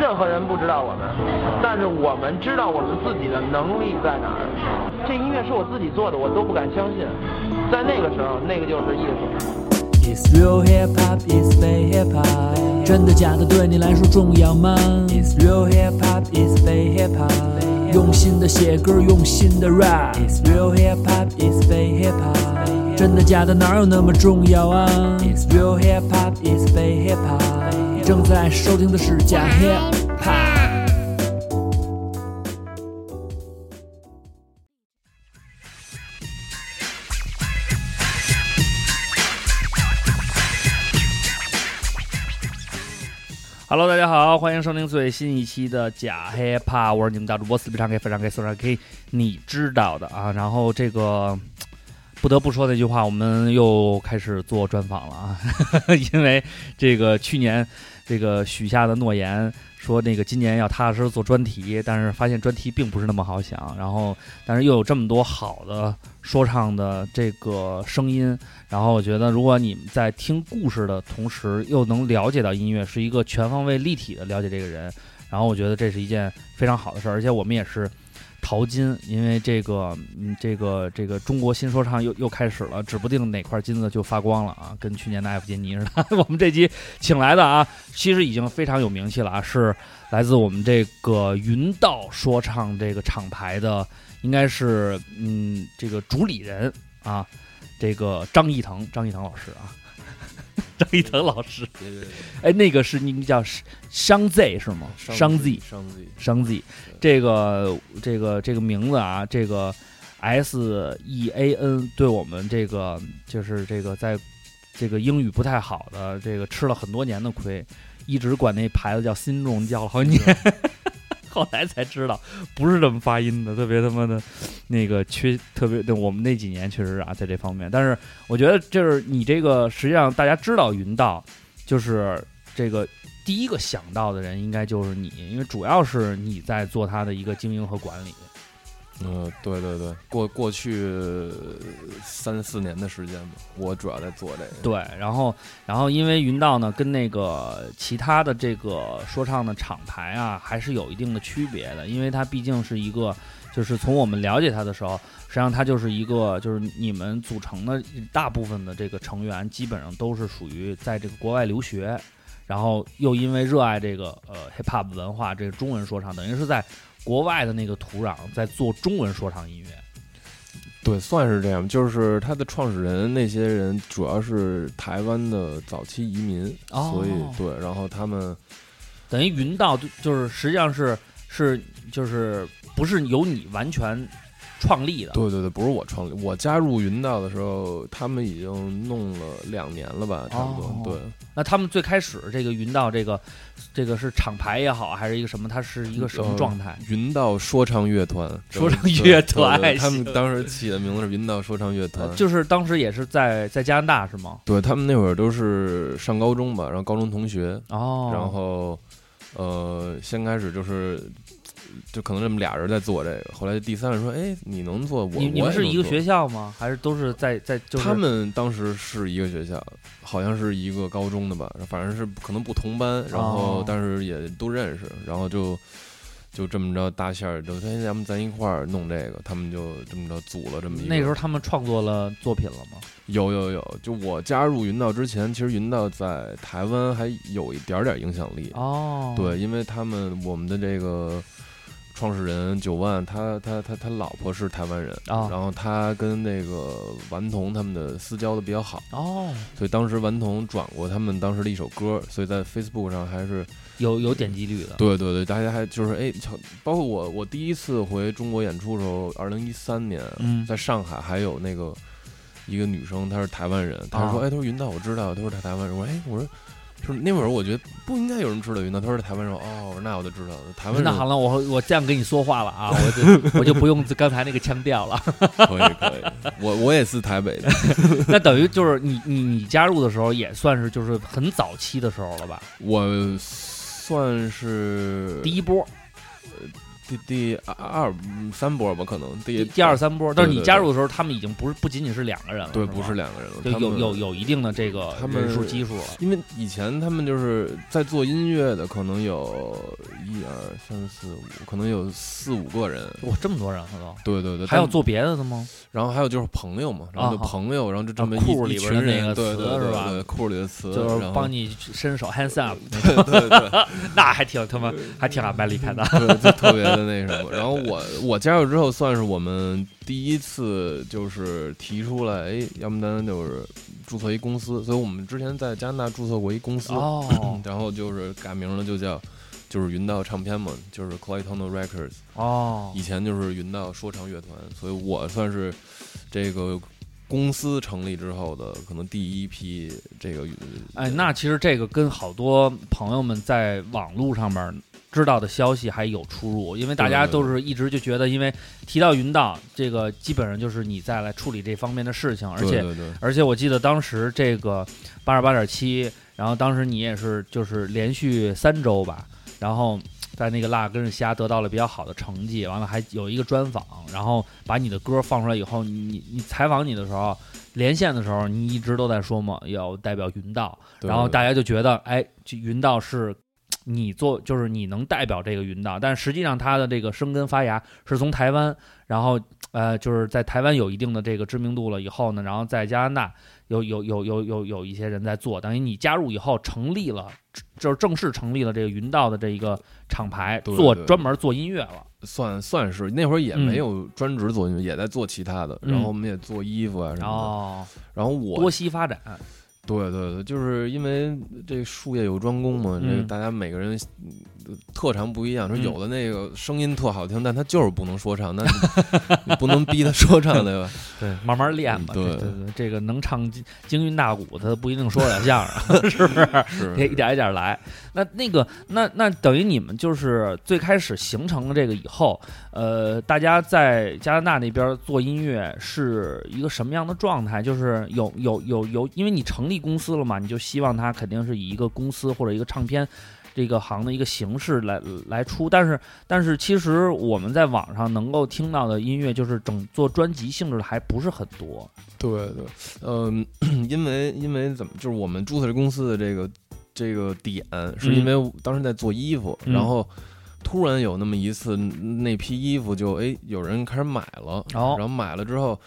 任何人不知道我们，但是我们知道我们自己的能力在哪儿。这音乐是我自己做的，我都不敢相信。在那个时候，那个就是艺术。It's real hip hop, it's fake hip hop。真的假的对你来说重要吗？It's real hip hop, it's fake hip hop。用心的写歌，用心的 rap。It's real hip hop, it's fake hip hop。真的假的哪有那么重要啊？It's real hip hop, it's fake hip hop。正在收听的是假 hip hop。Hello，大家好，欢迎收听最新一期的假 hiphop，我是你们大主播四 B 唱 K 非常 K 四常给你知道的啊。然后这个不得不说那句话，我们又开始做专访了啊，因为这个去年这个许下的诺言，说那个今年要踏踏实实做专题，但是发现专题并不是那么好想，然后但是又有这么多好的说唱的这个声音，然后我觉得，如果你们在听故事的同时，又能了解到音乐，是一个全方位立体的了解这个人，然后我觉得这是一件非常好的事儿。而且我们也是淘金，因为这个，嗯，这个这个中国新说唱又又开始了，指不定哪块金子就发光了啊，跟去年的艾弗杰尼似的。我们这期请来的啊，其实已经非常有名气了啊，是来自我们这个云道说唱这个厂牌的，应该是嗯这个主理人啊。这个张艺腾，张艺腾老师啊，张一腾老师，对对对，哎，那个是那个叫商 Z 是吗？商 Z，商 Z，商 Z，这个这个这个名字啊，这个 S E A N 对我们这个就是这个在这个英语不太好的这个吃了很多年的亏，一直管那牌子叫新众叫了好几年。后来才知道不是这么发音的，特别他妈的，那个缺特别。对我们那几年确实啊，在这方面，但是我觉得就是你这个，实际上大家知道云道，就是这个第一个想到的人应该就是你，因为主要是你在做他的一个经营和管理。嗯，对对对，过过去三四年的时间吧，我主要在做这个。对，然后然后因为云道呢，跟那个其他的这个说唱的厂牌啊，还是有一定的区别的，因为它毕竟是一个，就是从我们了解它的时候，实际上它就是一个，就是你们组成的大部分的这个成员，基本上都是属于在这个国外留学，然后又因为热爱这个呃 hip hop 文化，这个中文说唱，等于是在国外的那个土壤在做中文说唱音乐。对，算是这样。就是他的创始人那些人，主要是台湾的早期移民，哦所以对，然后他们等于云道就就是实际上是是就是不是由你完全创立的，对对对，不是我创立，我加入云道的时候，他们已经弄了两年了吧，差不多。哦对，那他们最开始这个云道这个这个是厂牌也好，还是一个什么？它是一个什么状态？云道说唱乐团，说唱对乐团他们当时起的名字是云道说唱乐团，就是当时也是在在加拿大是吗？对他们那会儿都是上高中吧，然后高中同学，哦，然后呃，先开始就是就可能这么俩人在做这个，后来第三个人说，哎，你能做，我你你们是一个学校吗？还是都是在在就是他们当时是一个学校，好像是一个高中的吧，反正是可能不同班，然后哦但是也都认识，然后就就这么着搭线儿，就哎，咱们咱一块儿弄这个，他们就这么着组了这么一个。那时候他们创作了作品了吗？有有有，就我加入云道之前，其实云道在台湾还有一点点影响力。哦，对，因为他们我们的这个创始人九万，他他他他老婆是台湾人，哦然后他跟那个顽童他们的私交的比较好，哦，所以当时顽童转过他们当时的一首歌，所以在 Facebook 上还是有有点击率的。对对对，大家还就是哎，包括我我第一次回中国演出的时候，二零一三年，嗯。在上海还有那个一个女生，她是台湾人，她说啊。哎，她说云道我知道，她说她台湾人，我说哎，我说。就是那会儿，我觉得不应该有人知道云南。他说台湾人，哦，我说那我就知道了。台湾人那好了，我我这样跟你说话了啊，我就 我就不用刚才那个腔调了。可以可以，我我也是台北的，那等于就是你你你加入的时候也算是就是很早期的时候了吧？我算是第一波第第二三波吧，可能第第二三波，但是你对对加入的时候，他们已经不是不仅仅是两个人了，对，不是两个人了，就他有有有一定的这个他们人数基数了。因为以前他们就是在做音乐的，可能有一二三四五，可能有四五个人。哇，这么多人了都，对对对，还有做别的的吗？然后还有就是朋友嘛，然后就朋友，然后就这么啊裤里一一群人，边的那个对对对词是吧对，库里的词，就是帮你伸手 hands up，对对对 那还挺他妈还挺俺麦离开的。对，就特别的那什么。然后我 我加入之后，算是我们第一次就是提出来，哎，要不咱就是注册一公司，所以我们之前在加拿大注册过一公司，哦然后就是改名了，就叫就是云道唱片嘛，就是 Clayton Records，哦以前就是云道说唱乐团，所以我算是这个公司成立之后的可能第一批这个。哎，那其实这个跟好多朋友们在网络上面知道的消息还有出入，因为大家都是一直就觉得，因为提到云道，这个基本上就是你在来处理这方面的事情，而且而且我记得当时这个八十八点七，然后当时你也是就是连续三周吧，然后在那个辣跟着虾得到了比较好的成绩，完了还有一个专访，然后把你的歌放出来以后，你你你采访你的时候，连线的时候，你一直都在说嘛，要代表云道，然后大家就觉得，哎，这云道是。你做就是你能代表这个云道，但实际上它的这个生根发芽是从台湾，然后呃就是在台湾有一定的这个知名度了以后呢，然后在加拿大有有有有有有一些人在做，等于你加入以后成立了，就是正式成立了这个云道的这一个厂牌，对对。做专门做音乐了。算算是那会儿也嗯。没有专职做音乐，也在做其他的，嗯然后我们也做衣服啊什么的。哦，然后我多栖发展，对对对，就是因为这术业有专攻嘛，这大家每个人嗯特长不一样，说嗯有的那个声音特好听，但他就是不能说唱，那你你 不能逼他说唱对吧？对，慢慢练吧。对对对对，这个能唱京京韵大鼓，他不一定说得了相声，是不是？是得一点一点来。那那个，那那等于你们就是最开始形成了这个以后，呃，大家在加拿大那边做音乐是一个什么样的状态？就是有有有有，因为你成立公司了嘛，你就希望他肯定是以一个公司或者一个唱片。这个行的一个形式来来出，但是但是其实我们在网上能够听到的音乐，就是整做专辑性质的还不是很多。对对，嗯、因为因为怎么，就是我们注册这公司的这个这个点，是因为当时在做衣服，嗯然后突然有那么一次，那批衣服就哎有人开始买了，哦然后买了之后。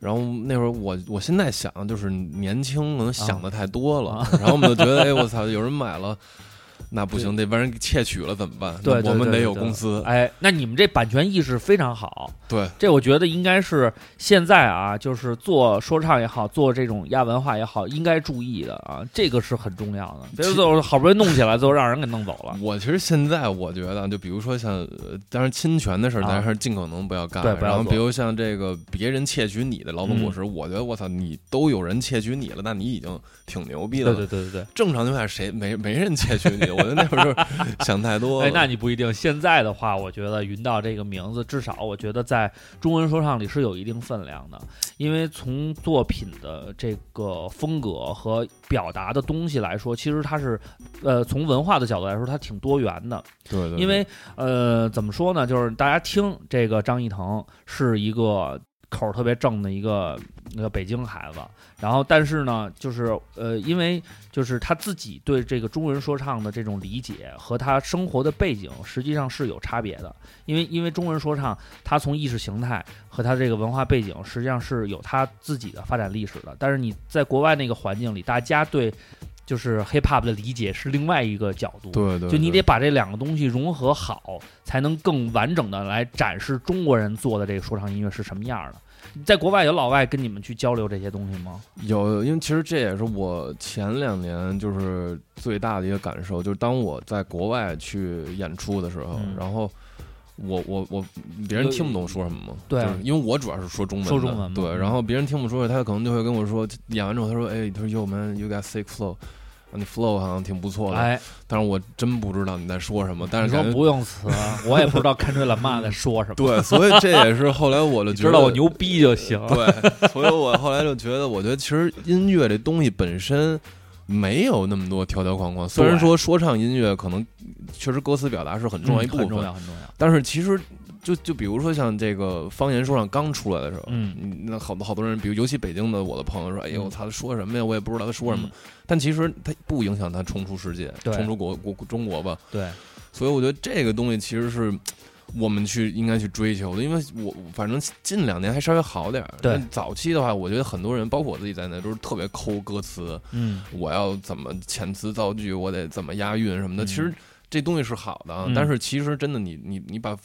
然后那会儿我我现在想就是年轻可能想的太多了，啊然后我们就觉得哎我操有人买了，那不行得把人给窃取了怎么办？对我们得有公司，哎，那你们这版权意识非常好，对这我觉得应该是现在啊，就是做说唱也好，做这种亚文化也好，应该注意的啊，这个是很重要的。别说最后好不容易弄起来，最后让人给弄走了。我其实现在我觉得，就比如说像，呃当然侵权的事咱还是尽可能不要干。对不然后比如像这个别人窃取你的劳动果嗯实，我觉得我操，你都有人窃取你了，那你已经挺牛逼的了。对对对对对。正常情况下谁没没人窃取你？那会儿就是想太多了。哎，那你不一定。现在的话，我觉得云道这个名字，至少我觉得在中文说唱里是有一定分量的，因为从作品的这个风格和表达的东西来说，其实它是，呃，从文化的角度来说，它挺多元的。对对，因为呃，怎么说呢？就是大家听这个张艺腾是一个口特别正的一个那个北京孩子，然后但是呢，就是呃，因为就是他自己对这个中文说唱的这种理解和他生活的背景实际上是有差别的，因为因为中文说唱它从意识形态和它这个文化背景实际上是有它自己的发展历史的，但是你在国外那个环境里，大家对就是 hip hop 的理解是另外一个角度，对对，就你得把这两个东西融合好，才能更完整的来展示中国人做的这个说唱音乐是什么样的。在国外有老外跟你们去交流这些东西吗？有，因为其实这也是我前两年就是最大的一个感受，就是当我在国外去演出的时候，嗯然后我我我别人听不懂说什么吗，对就是因为我主要是说中文，说中文对，嗯然后别人听不出来，他可能就会跟我说，演完之后他说，哎，他说 Yo man, you got sick flow。你 flow 好像挺不错的，哎，但是我真不知道你在说什么。但你说是感觉不用词，我也不知道看吹懒骂在说什么。对，所以这也是后来我就觉得 知道我牛逼就行。对，所以我后来就觉得，我觉得其实音乐这东西本身没有那么多条条框框。虽然说说唱音乐可能确实歌词表达是很重要一部分，嗯很重要，很重要。但是其实就就比如说像这个方言说唱刚出来的时候，嗯嗯，那好多好多人，比如尤其北京的我的朋友说，哎呦嗯我操，他说什么呀？我也不知道他说什么。嗯但其实他不影响他冲出世界，对冲出国国中国吧。对，所以我觉得这个东西其实是我们去应该去追求的，因为我反正近两年还稍微好点儿。对。但早期的话，我觉得很多人，包括我自己在内，都是特别抠歌词，嗯。我要怎么遣词造句，我得怎么押韵什么的。嗯。其实这东西是好的，啊嗯，但是其实真的你你你把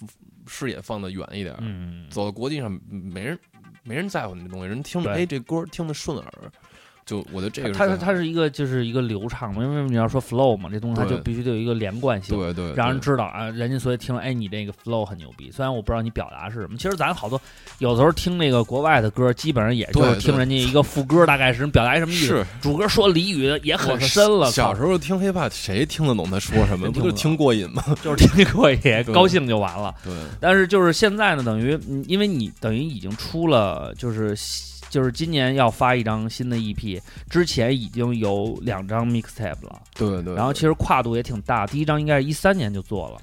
视野放得远一点，嗯，走到国际上，没人没人在乎你这东西，人听着对。哎这歌听得顺耳，就我觉得这个它它是一个就是一个流畅嘛，因为你要说 flow 嘛，这东西它就必须得有一个连贯性。对对，让人知道啊，人家所以听了，哎，你这个 flow 很牛逼。虽然我不知道你表达是什么，其实咱好多有时候听那个国外的歌，基本上也就是听人家一个副歌，大概是表达一什么意思。是 主歌说俚语也很深了，小时候听 hiphop，谁听得懂他说什么？不就听过瘾吗？就是听过瘾高兴就完了。对但是就是现在呢，等于嗯因为你等于已经出了，就是就是今年要发一张新的 EP，之前已经有两张 mixtape 了，对对。然后其实跨度也挺大，第一张应该是一三年就做了。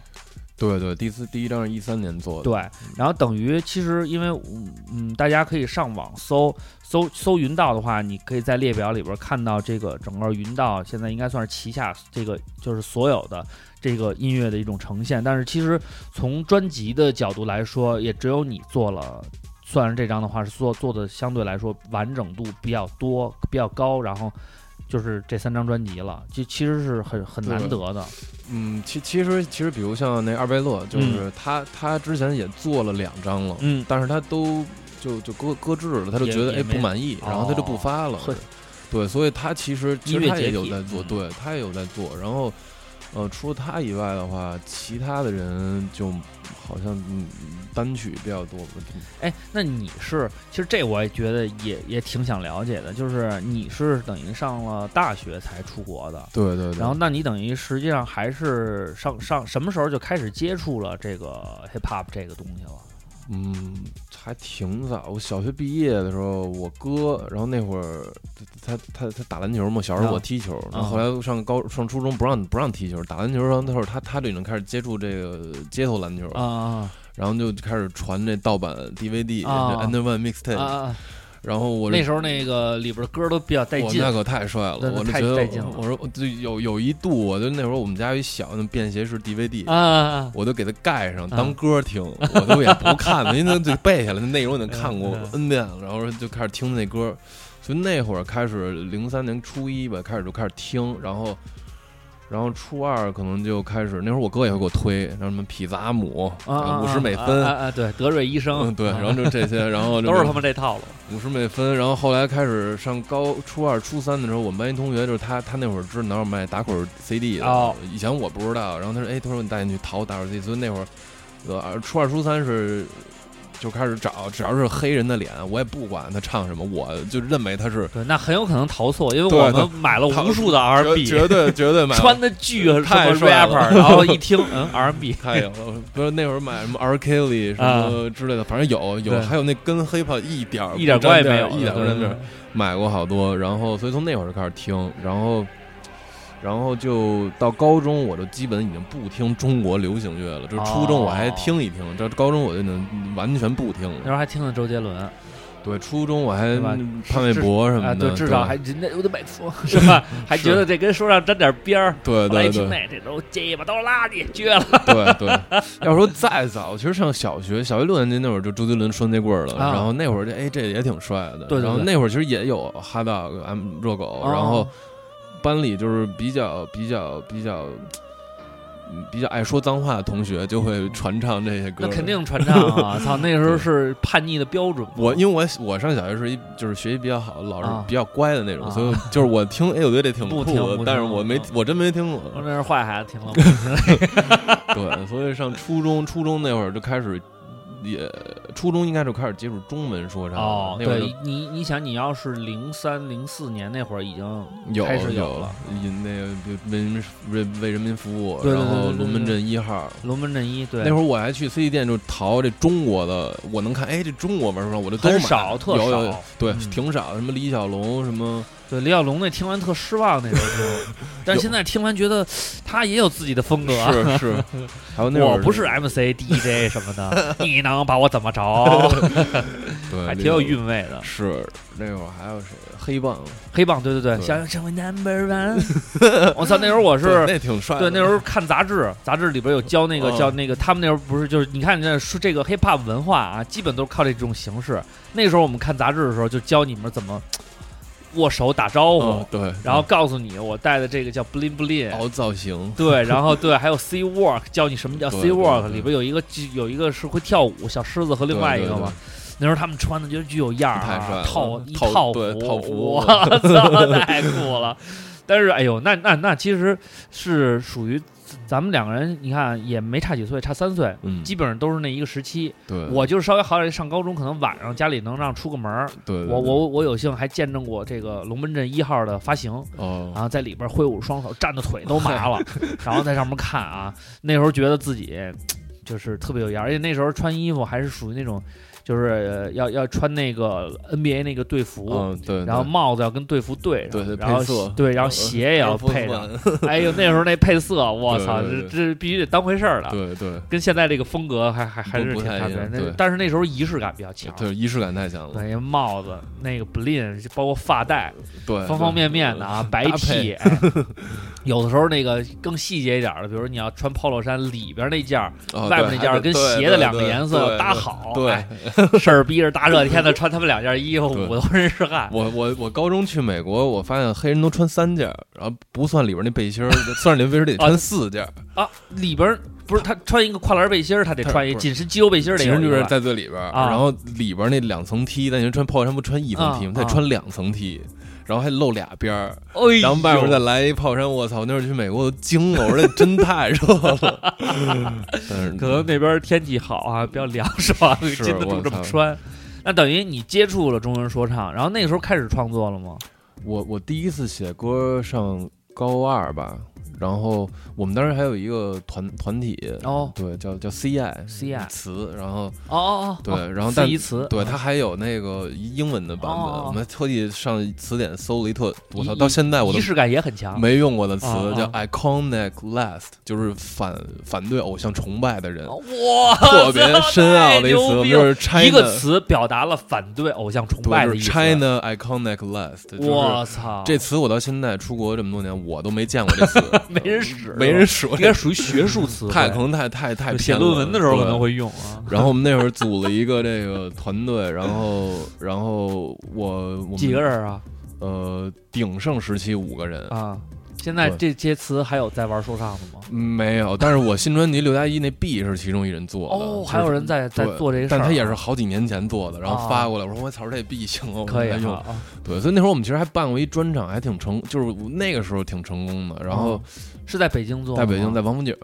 对对，第四第一张是一三年做的，对，然后等于其实因为嗯嗯，大家可以上网搜搜搜云道的话，你可以在列表里边看到这个整个云道现在应该算是旗下这个就是所有的这个音乐的一种呈现。但是其实从专辑的角度来说，也只有你做了。算是这张的话，是做做的相对来说完整度比较多、比较高，然后就是这三张专辑了，就其实是很很难得的。嗯，其其实其实比如像那二贝勒，就是他他之前也做了两张了，嗯，但是他都就就搁搁置了，他就觉得哎不满意，然后他就不发了哦。对，所以他其实其实他也有在做，嗯对他也有在做。然后，呃，除了他以外的话，其他的人就好像嗯单曲比较多。哎，那你是，其实这我也觉得也也挺想了解的，就是你是等于上了大学才出国的，对对对。然后那你等于实际上还是上上什么时候就开始接触了这个 hip hop 这个东西了？嗯，还挺早。我小学毕业的时候，我哥，然后那会儿他他他打篮球嘛，小时候我啊踢球，然啊。后后来上高上初中不让不让踢球，打篮球，然后那会儿他他就已经开始接触这个街头篮球了，啊然后就开始传这盗版 DVD，Under One 啊 Mixtape，、啊！然后我那时候那个里边歌都比较带劲，我那可太帅了，我就觉得我说就有有一度，我就那会儿我们家有一小那便携式 DVD，、啊啊 我都给它盖上啊当歌听，我都也不看了，因为就背下来，那内容已经看过 N 遍了，然后就开始听那歌，所以那会儿开始零三年初一吧，开始就开始听，然后。然后初二可能就开始，那会儿我哥也会给我推，然后什么匹兹阿姆！五十美分，啊啊！对，德瑞医生，嗯对，啊然后就这些，然后就都是他们这套路。五十美分，然后后来开始上高初二、初三的时候，我们班一同学就是他，他那会儿知道哪有卖打口 CD 的，哦以前我不知道，然后他说，哎，他说你带你去淘打口 CD，所以那会儿，呃，初二、初三是就开始找，只要是黑人的脸，我也不管他唱什么，我就认为他是对，那很有可能逃错，因为我们买了无数的 R&B，绝绝对绝对买穿的巨太帅了。rapper，然后一听，嗯，R&B，太有了，不是那会儿买什么 R Kelly 什么之类的，反正有有，还有那跟 hiphop 一点儿一点关系没有，一点儿不沾边儿对。买过好多，然后所以从那会儿就开始听，然后然后就到高中，我就基本已经不听中国流行乐了。就是初中我还听一听，这高中我就能完全不听了那时。候还听的周杰伦，对，初中我还潘玮柏什啊，么的，对，至少还人家有点麦克风是吧？还觉得这跟说唱沾点边儿。对对对这都鸡巴都是垃圾，绝了。对对。要说再早，其实上小学小学六年级那会儿就周杰伦双截棍儿了，啊然后那会儿这哎这也挺帅的，对对对然后那会儿其实也有哈 dog、M 热狗，哦然后班里就是比较比较比较。嗯比较爱说脏话的同学就会传唱这些歌，那肯定传唱啊！操，那时候是叛逆的标准。我因为我我上小学是一就是学习比较好，老啊师比较乖的那种，啊所以就是我听，哎，我觉得这挺酷的但是我没啊我真没听过。我那是坏孩子，听了。对，所以上初中初中那会儿就开始，也初中应该就开始接触中文说唱了。哦，那会儿对你，你想，你要是零三零四年那会儿已经有开始有了，以那个为人民为为人民服务，对对然后龙门阵一号。龙门阵一，对，那会儿我还去 CD 店就淘这中国的，我能看，哎，这中国文说唱我就都买很少特有有有少对，嗯挺少，什么李小龙什么。对李小龙那听完特失望那首歌，但是现在听完觉得他也有自己的风格。是是，还有那我不是 MC、DJ 什么的，你能把我怎么着？对，还挺有韵味的。是那会儿还有谁？黑棒，黑棒，对对对，对想要成为 Number One。我操，那时候我是。那挺帅。对，那时候看杂志，杂志里边有教那个嗯教那个，他们那时候不是就是你看这说这个 hip hop 文化啊，基本都是靠这种形式。那时候我们看杂志的时候，就教你们怎么握手打招呼，嗯，对，然后告诉你我戴的这个叫 bling bling，凹造型，对，然后对，还有 C work，教你什么叫 C work，里边有一个有一个是会跳舞小狮子和另外一个嘛。那时候他们穿的就巨有样儿套一套套对套服。我操，太酷了！但是哎呦，那那那其实是属于咱们两个人，你看也没差几岁，差三岁，嗯，基本上都是那一个时期。对，我就是稍微好点，上高中可能晚上家里能让出个门儿，对，对对我我我有幸还见证过这个龙门阵一号的发行。哦然后在里边挥舞双手，站的腿都麻了，然后在上面看啊，那时候觉得自己就是特别有样儿，而且那时候穿衣服还是属于那种，就是呃要要穿那个 NBA 那个队服，嗯对，然后帽子要跟队服对上，对对然后对，然后鞋也要配上 哎呦，那时候那配色，我操，这这必须得当回事儿了，对对。跟现在这个风格还还还是挺差别那但是那时候仪式感比较强。对，仪式感太强了，对，帽子、那个 bling，包括发带，对，方方面面的啊，白 T，有的时候那个更细节一点的，比如你要穿 polo 衫，里边那件儿、哦外面那件儿跟鞋的两个颜色搭好，对，哎 事儿逼着大热天的穿他们两件衣服，对五头人是汗。我我我高中去美国，我发现黑人都穿三件，然后不算里边那背心儿，算里边背心得穿四件儿。啊，里边不是他穿一个跨栏背心儿，他得穿一紧身肌肉背心儿得其实就是在最里边儿，啊然后里边那两层 T，但你穿 polo 衫不穿一层 T 吗？啊他得穿两层 T，然后还露俩边儿，哎然后外面再来一炮山。我操！那会儿去美国我都惊了，我说那真太热了。但是可能那边天气好啊，比较凉爽，是禁得住这么穿。那等于你接触了中文说唱，然后那个时候开始创作了吗？我我第一次写歌上高二吧，然后我们当时还有一个团团体，哦。对，叫叫 CI CI 词，然后哦哦哦，对哦然后但词，对它还有那个英文的版本，哦我们特地上词典搜了一特，我操，到现在我都仪式感也很强。没用过的词叫 iconic last，就是反反对偶像崇拜的人，哇，特别深奥的一词，我们就是 China 一个词表达了反对偶像崇拜的意思。，China iconic last，我操，这词我到现在出国这么多年，我都没见过这词，没人使，没人使应该属于学术词，太可能太太太写论文的时候可能会用啊。然后我们那会儿组了一个这个团队，然后然后我我们几个人啊？呃，鼎盛时期五个人，啊，现在这些词还有在玩说唱的吗？没有，但是我新专辑六加一那 B 是其中一人做的，哦，还有人在在做这个事儿啊，但他也是好几年前做的，然后啊发过来，我说我操，这 B 行可以来用。对，所以那时候我们其实还办过一专场，还挺成，就是那个时候挺成功的。然后哦是在北京做在北京，在王府井，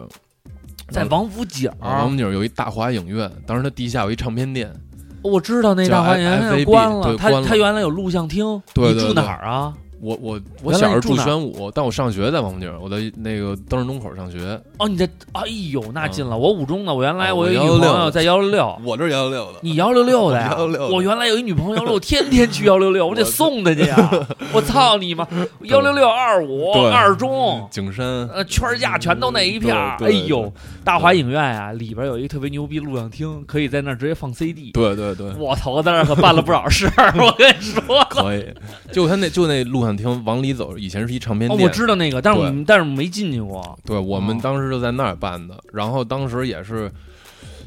在王府井啊，王府井有一大华影院，当时它地下有一唱片店，我知道那大花园 FAB 现在关了，他对关了他原来有录像厅，你住哪儿啊？我我我小时候住宣武，但我上学在王府井，我在那个灯市东口上学。哦，你在，哎呦，那近了。我五中的，我原来哦我有一我166女朋友在幺六六，我这是幺六六的，你幺六六的呀？166我原来有一女朋友幺六，天天去幺六六，我得送她去呀！我操你妈！幺六六二五对二中，景山，呃，圈架全都那一片儿。哎呦，大华影院啊，里边有一个特别牛逼录像厅，可以在那儿直接放 CD。对对对，我操，我在那儿可办了不少事儿，我跟你说。可以。就他那就那录像厅往里走，以前是一唱片哦，店。我知道那个，但是我们但是没进去过。对，我们哦当时就在那儿办的，然后当时也是，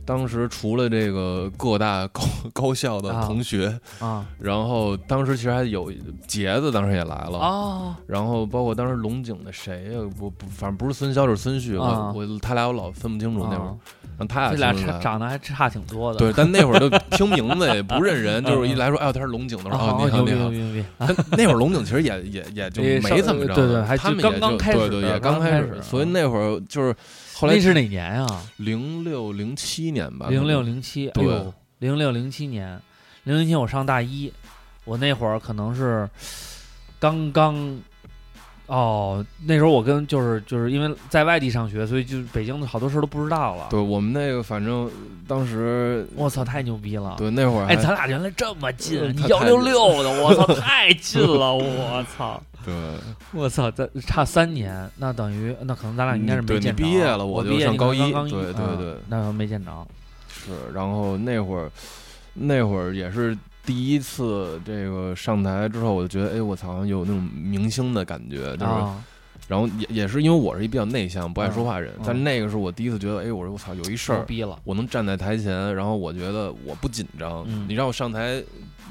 当时除了这个各大高高校的啊。同学，啊。然后当时其实还有杰子，当时也来了。哦。然后包括当时龙井的谁呀、不不，反正不是孙潇就是孙旭，啊。我我他俩我老分不清楚那会儿，啊然后他俩这俩长得还差挺多的。对，但那会儿就 听名字也不认人，就是一来说，哎呦他是龙井的，我说啊，哦你好你好。那会儿龙井其实也也也就没怎么着，对对还他们也就刚开始对对，也刚刚开始始，所以那会儿就是后来那是哪年啊？零六零七年吧，零六零七，哎对呦，零六零七年，零零七我上大一，我那会儿可能是刚刚哦，那时候我跟就是就是因为在外地上学，所以就是北京的好多事儿都不知道了。对我们那个，反正当时我操，太牛逼了！对那会儿还，哎，咱俩原来这么近，幺六六的，我操，太近了，我操，对，我操，咱差三年，那等于那可能咱俩应该是没见着。你毕业了我就上高一对对嗯对那时候没见着。是，然后那会儿那会儿也是第一次这个上台之后，我就觉得，哎，我操，有那种明星的感觉，就是。啊，然后也也是因为我是一比较内向、不爱说话人，嗯但那个是我第一次觉得，哎，我说我操，有一事儿，逼了。我能站在台前，然后我觉得我不紧张。嗯你让我上台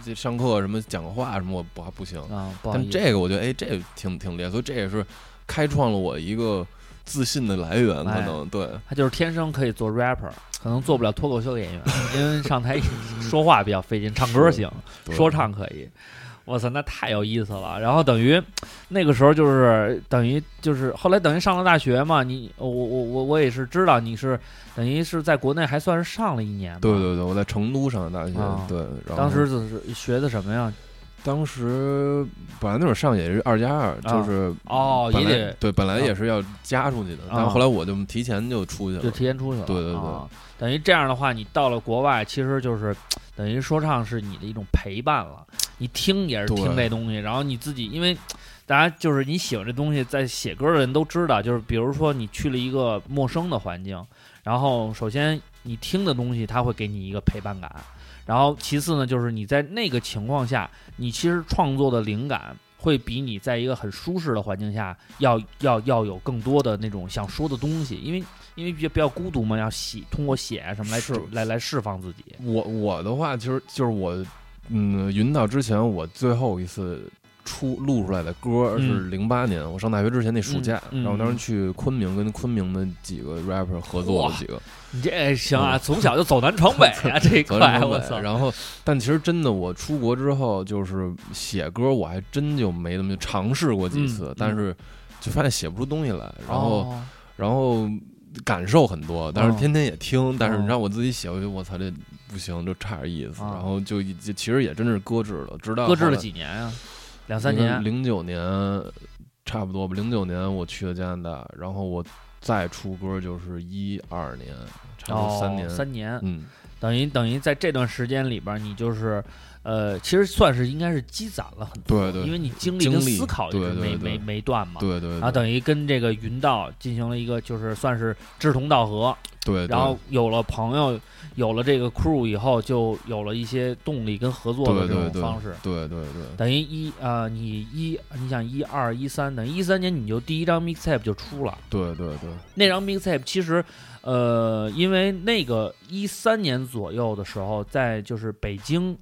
这上课什么讲个话什么，我不不行。啊，不好但这个我觉得，哎，这个挺挺厉害，所以这也是开创了我一个自信的来源，可哎能对。他就是天生可以做 rapper，可能做不了脱口秀演员，因为上台 说话比较费劲，唱歌行，说唱可以。我操，那太有意思了。然后等于那个时候就是等于就是后来等于上了大学嘛，你我我我我也是知道你是等于是在国内还算是上了一年嘛。对对对，我在成都上的大学，啊对，然后当时就是学的什么呀？当时本来那会儿上也是二加二，就是哦，也得对，本来也是要加出去的，但是后来我就提前就出去了就了，提前出去了。对对对啊等于这样的话，你到了国外，其实就是 等于说唱是你的一种陪伴了。你听也是听这东西，然后你自己，因为大家就是你喜欢这东西，在写歌的人都知道，就是比如说你去了一个陌生的环境，然后首先你听的东西，它会给你一个陪伴感。然后其次呢，就是你在那个情况下，你其实创作的灵感会比你在一个很舒适的环境下要要要有更多的那种想说的东西，因为因为比较比较孤独嘛，要写通过写啊什么来是。来来释放自己。我我的话，其实就是我，嗯，云到之前，我最后一次出录出来的歌是嗯。零八年，我上大学之前那暑假，嗯嗯然后当时去昆明跟昆明的几个 rapper 合作了几个，你这行啊，从小就走南闯北啊，这一块我操！然后，但其实真的，我出国之后，就是写歌，我还真就没那么尝试过几次，嗯但是就发现写不出东西来，然后、哦然后感受很多，但哦是天天也听，但是哦你让我自己写，我觉得我操这不行，就差点意思，哦然后就就其实也真是搁置了，直到搁置了几年啊？两三年。零九年差不多吧，零九年我去了加拿大，然后我再出歌就是一二年，差不多哦，三年，三年，嗯，等于等于在这段时间里边儿，你就是，呃，其实算是应该是积攒了很多，对对因为你经历跟思考一直没没没断嘛，对对对，然后等于跟这个云道进行了一个就是算是志同道合，对，然后有了朋友，有了这个 crew 以后，就有了一些动力跟合作的这种方式。对对对，等于一呃，你一你想一二一三，等于一三年你就第一张 mixtape 就出了。对对对，那张 mixtape 其实，呃，因为那个一三年左右的时候，在就是北京，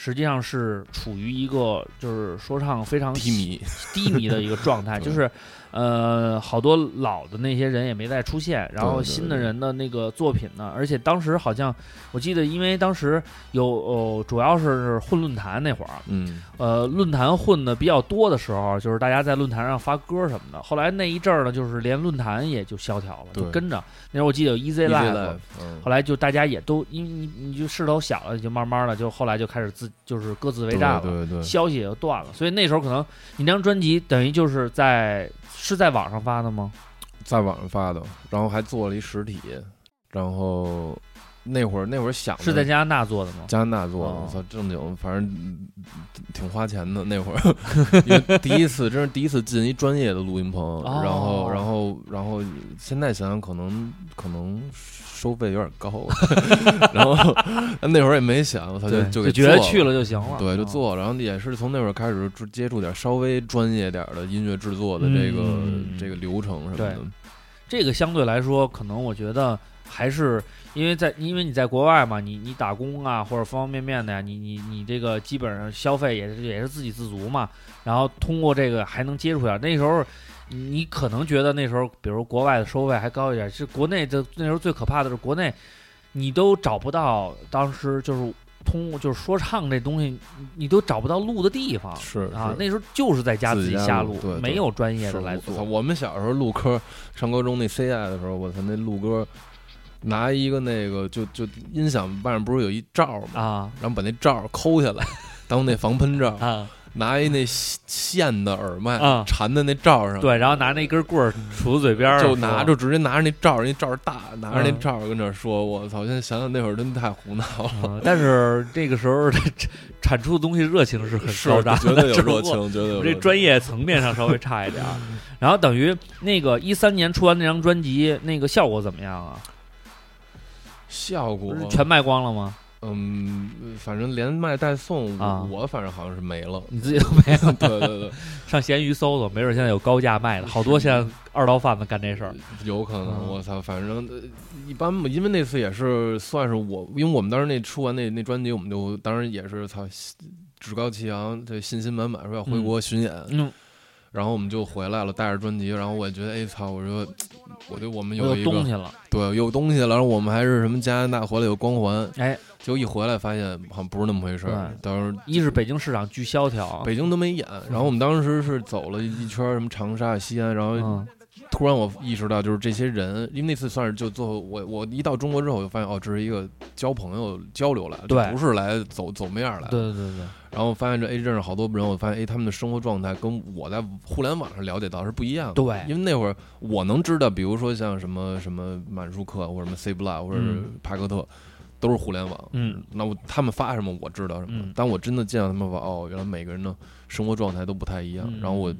实际上是处于一个就是说唱非常低迷，低迷的一个状态，就是呃，好多老的那些人也没再出现，然后新的人的那个作品呢，而且当时好像我记得，因为当时有哦，主要是混论坛那会儿，嗯，呃，论坛混的比较多的时候，就是大家在论坛上发歌什么的。后来那一阵儿呢，就是连论坛也就萧条了，就跟着。那时候我记得有 Easy Life，Life，嗯后来就大家也都因为你你就势头小了，就慢慢的就后来就开始自就是各自为战了，对对对，消息也就断了。所以那时候可能你那张专辑等于就是在是在网上发的吗？在网上发的，然后还做了一实体，然后那会儿那会儿想是在加拿大做的吗？加拿大做我操，正经，反正嗯挺花钱的那会儿，因为第一次真是第一次进一专业的录音棚，哦然后然后然后现在想想可能可能收费有点高，然后那会儿也没想，我操，就，就给觉得去了就行了。对，就哦做，然后也是从那会儿开始接触点稍微专业点的音乐制作的这个、嗯这个流程什么的。这个相对来说，可能我觉得还是因为在因为你在国外嘛，你你打工啊或者方方面面的呀，你你你这个基本上消费也是也是自给自足嘛，然后通过这个还能接触点。那时候你可能觉得那时候，比如国外的收费还高一点，是国内的那时候最可怕的是国内你都找不到当时就是。通就是说唱这东西，你你都找不到录的地方，是是，啊那时候就是在家自己家自己瞎录，没有专业的来做。我们小时候录歌，上高中那 CI 的时候，我操，那录歌拿一个那个就就音响外面不是有一罩吗？啊然后把那罩抠下来，当那防喷罩，啊拿一那线的耳麦啊缠在那罩上，对，然后拿那根棍儿杵在嘴边儿，就拿着直接拿着那罩儿，那罩大，拿着那嗯罩跟那儿说，我操！现在想想那会儿真太胡闹了，嗯但是这个时候 的产出的东西热情是很是高涨的，绝对有热情，绝对有我这专业层面上稍微差一点。然后等于那个一三年出完那张专辑，那个效果怎么样啊？效果全卖光了吗？嗯，反正连卖带送，啊我反正好像是没了。你自己都没了，对对对，上闲鱼搜搜，没准现在有高价卖的，好多现在二道贩子干这事儿。有可能，嗯我操，反正呃一般嘛，因为那次也是算是我，因为我们当时那出完那那专辑，我们就当时也是操趾高气扬，对信心满满，说要回国巡演，嗯，然后我们就回来了，带着专辑，然后我也觉得，哎操，我说，我觉得我们有一个有东西了，对有东西了，然后我们还是什么加拿大回来有光环，哎，结果一回来发现好像不是那么回事儿，当时一是北京市场巨萧条，北京都没演，然后我们当时是走了一圈什么长沙、西安，然后嗯突然我意识到，就是这些人，因为那次算是就最后我我一到中国之后，我就发现哦，这是一个交朋友交流来的，对不是来走走面儿来的。对对对。对，然后发现这哎认识好多人，我发现哎他们的生活状态跟我在互联网上了解到是不一样的。对。因为那会儿我能知道，比如说像什么什么满舒克或者什么 C Block 或者是嗯。帕克特。都是互联网，嗯，那我他们发什么我知道什么，嗯。当我真的见到他们发，哦，原来每个人的生活状态都不太一样，嗯。然后我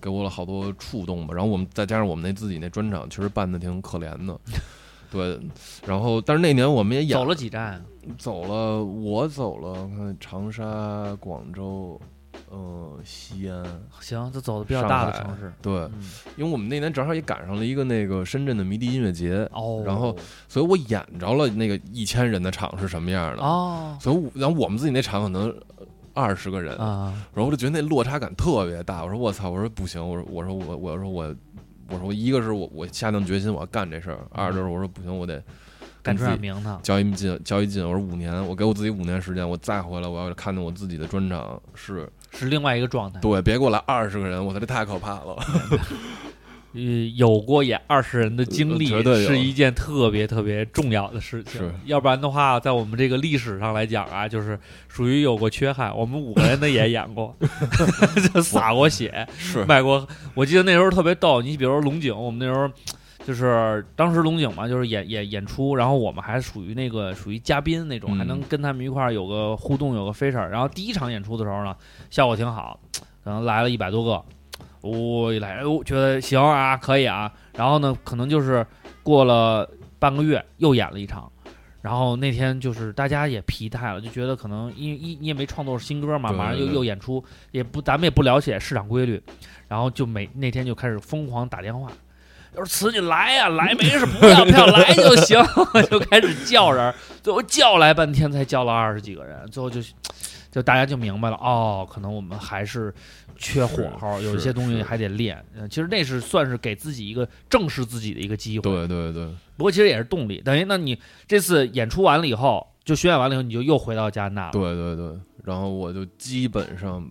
给我了好多触动吧。然后我们再加上我们那自己那专场，确实办的挺可怜的。对，然后但是那年我们也演走了几站，走了，我走了，我看长沙、广州，呃，西安，行，就走的比较大的城市，对，嗯，因为我们那年正好也赶上了一个那个深圳的迷笛音乐节，哦，然后所以我演着了那个一千人的场是什么样的，哦所以我然后我们自己那场可能二十个人，啊，然后我就觉得那落差感特别大。我说我操，我说不行，我说我说我我说我我说一个是我我下定决心我要干这事儿，二就是我说不行，我得干出点名堂，交一进交一进。我说五年，我给我自己五年时间，我再回来，我要看见我自己的专场是是另外一个状态。对，别给我来二十个人，我操，这太可怕了。呃，有过演二十人的经历是一件特别特别重要的事情。是要不然的话，在我们这个历史上来讲啊，就是属于有过缺憾。我们五个人的也演过，就洒过血，是卖过。我记得那时候特别逗，你比如说龙井，我们那时候。就是当时龙井嘛，就是演演演出，然后我们还属于那个属于嘉宾那种，嗯还能跟他们一块儿有个互动，有个 feature。然后第一场演出的时候呢，效果挺好，可能来了一百多个，我、一来，哎我觉得行啊，可以啊。然后呢，可能就是过了半个月又演了一场，然后那天就是大家也疲态了，就觉得可能因为一你也没创作新歌嘛，马上又又演出，也不咱们也不了解市场规律，然后就每那天就开始疯狂打电话。要是词你来呀、来没事，不要票来就行，就开始叫人，最后叫来半天才叫了二十几个人，最后就就大家就明白了，哦，可能我们还是缺火候，有一些东西还得练。呃其实那是算是给自己一个正视自己的一个机会。对对对，不过其实也是动力，等于那你这次演出完了以后，就巡演完了以后，你就又回到加拿大了。对对对，然后我就基本上，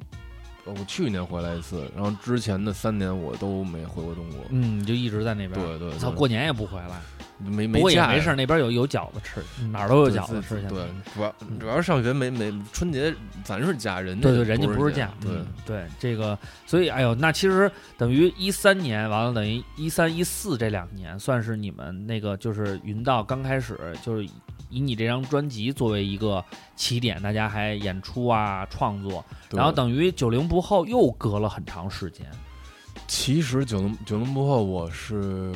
呃我去年回来一次，然后之前的三年我都没回过中国。嗯，就一直在那边。对对，操，过年也不回来，没不没假没事，那边有有饺子吃，哪儿都有对饺子吃。现在对，主要主要是上学没没春节咱是假，人家对对，人家不是假假，，对嗯对这个，所以哎呦，那其实等于一三年完了，等于一三一四这两年，算是你们那个就是云道刚开始就是以你这张专辑作为一个起点，大家还演出啊创作，对然后等于九零不后又隔了很长时间，其实九零九零不后我是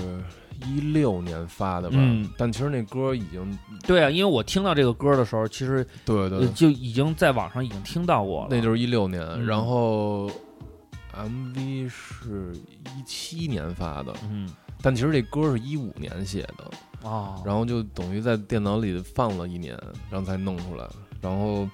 一六年发的吧，嗯。但其实那歌已经对啊，因为我听到这个歌的时候，其实对对呃就已经在网上已经听到过了，那就是一六年，嗯。然后 MV 是一七年发的，嗯。但其实这歌是一五年写的，哦，然后就等于在电脑里放了一年，然后才弄出来，然后。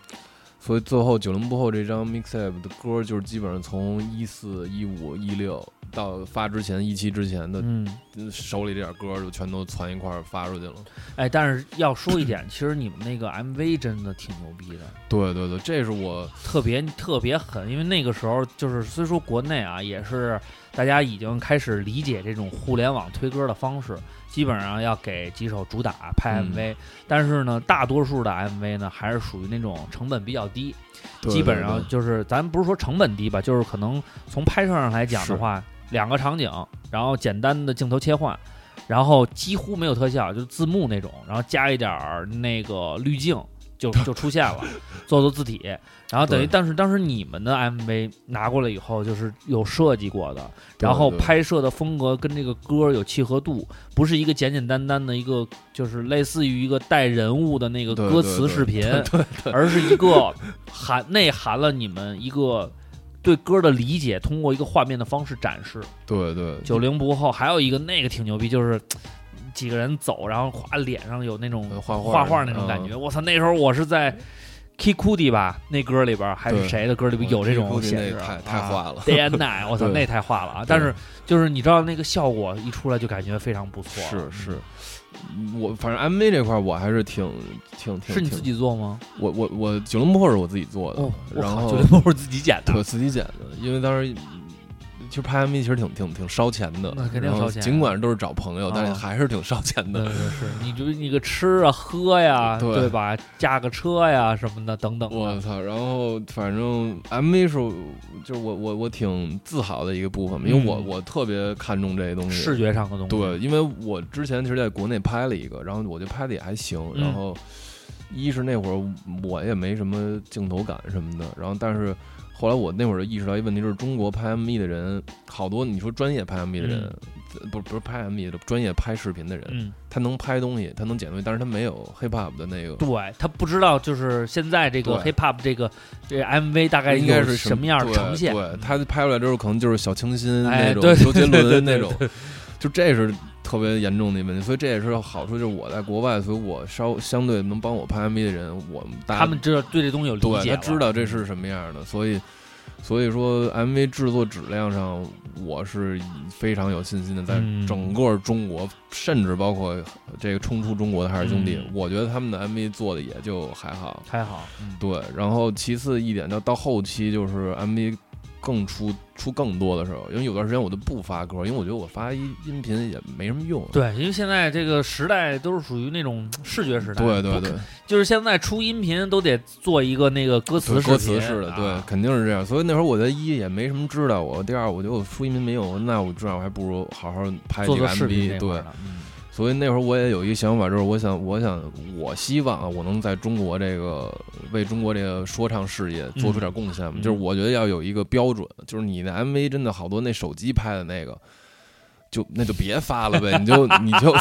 所以最后九零不后这张 mixtape 的歌，就是基本上从一四、一五、一六到发之前一期之前的嗯。手里这点歌，就全都攒一块儿发出去了。哎，但是要说一点，其实你们那个 MV 真的挺牛逼的，对对对，这是我特别特别狠。因为那个时候就是虽说国内啊也是大家已经开始理解这种互联网推歌的方式，基本上要给几首主打拍嗯。MV，、但是呢，大多数的 MV 呢还是属于那种成本比较低，对基本上就是咱不是说成本低吧，就是可能从拍摄上来讲的话，两个场景，然后简单的镜头切换，然后几乎没有特效，就是字幕那种，然后加一点儿那个滤镜。就就出现了，做做字体，然后等于，但是当时你们的 MV 拿过来以后，就是有设计过的，然后拍摄的风格跟这个歌有契合度，不是一个简简单单的一个，就是类似于一个带人物的那个对歌词视频，而是一个含内含了你们一个对歌的理解，通过一个画面的方式展示。对对，九零不后还有一个那个挺牛逼，就是。几个人走，然后画脸上有那种呃画画画画那种感觉。我操，那时候我是在 Kikudi 吧，那歌里边还是谁的歌里边有这种估计显示？太太坏了。Day and Night，我操，对那太坏了啊！但是就是你知道那个效果一出来就感觉非常不错。是是，我反正 MV 这块我还是挺挺挺挺是你自己做吗？我我我九龙破是我自己做的，哦，然后九龙破是自己剪的我。自己剪的，因为当时其实拍 MV 其实挺挺挺烧钱的，那肯定烧钱尽管都是找朋友，但是啊还是挺烧钱的。对对是，你就那个吃啊、喝呀，对对吧？驾个车呀什么的等等的。我操！然后反正 MV 是就是我我我挺自豪的一个部分，因为我嗯我特别看重这些东西，视觉上的东西。对，因为我之前其实在国内拍了一个，然后我觉得拍的也还行，嗯然后一是那会儿我也没什么镜头感什么的，然后但是后来我那会儿意识到一个问题，就是中国拍 MV 的人好多，你说专业拍 MV 的人，呃不不是拍 MV 的，专业拍视频的人，嗯，他能拍东西，他能剪东西，但是他没有 hip hop 的那个。对他不知道，就是现在这个 hip hop 这个这 MV 大概应该是什么样的呈现？对，对他拍出来之后，可能就是小清新那种，周杰伦那种，就这是特别严重的问题。所以这也是好处，就是我在国外，所以我稍相对能帮我拍 MV 的人，我们大家他们知道对这东西有理解了，他知道这是什么样的，所以所以说 MV 制作质量上，我是非常有信心的，在嗯整个中国，甚至包括这个冲出中国的海尔兄弟，嗯我觉得他们的 MV 做的也就还好。还好。嗯对，然后其次一点，到到后期就是 MV 更出出更多的时候，因为有段时间我都不发歌，因为我觉得我发音音频也没什么用。对，因为现在这个时代都是属于那种视觉时代，对对对，就是现在出音频都得做一个那个歌词歌词式的，对，啊肯定是这样。所以那会儿我在一也没什么知道我，第二我觉得我出音频没有，那我这样我还不如好好拍几个 MV。对嗯所以那会儿我也有一个想法，就是我想，我想，我希望啊，我能在中国这个为中国这个说唱事业做出点贡献嘛。嗯就是我觉得要有一个标准，就是你的 MV 真的好多那手机拍的那个。就那就别发了呗，你就你就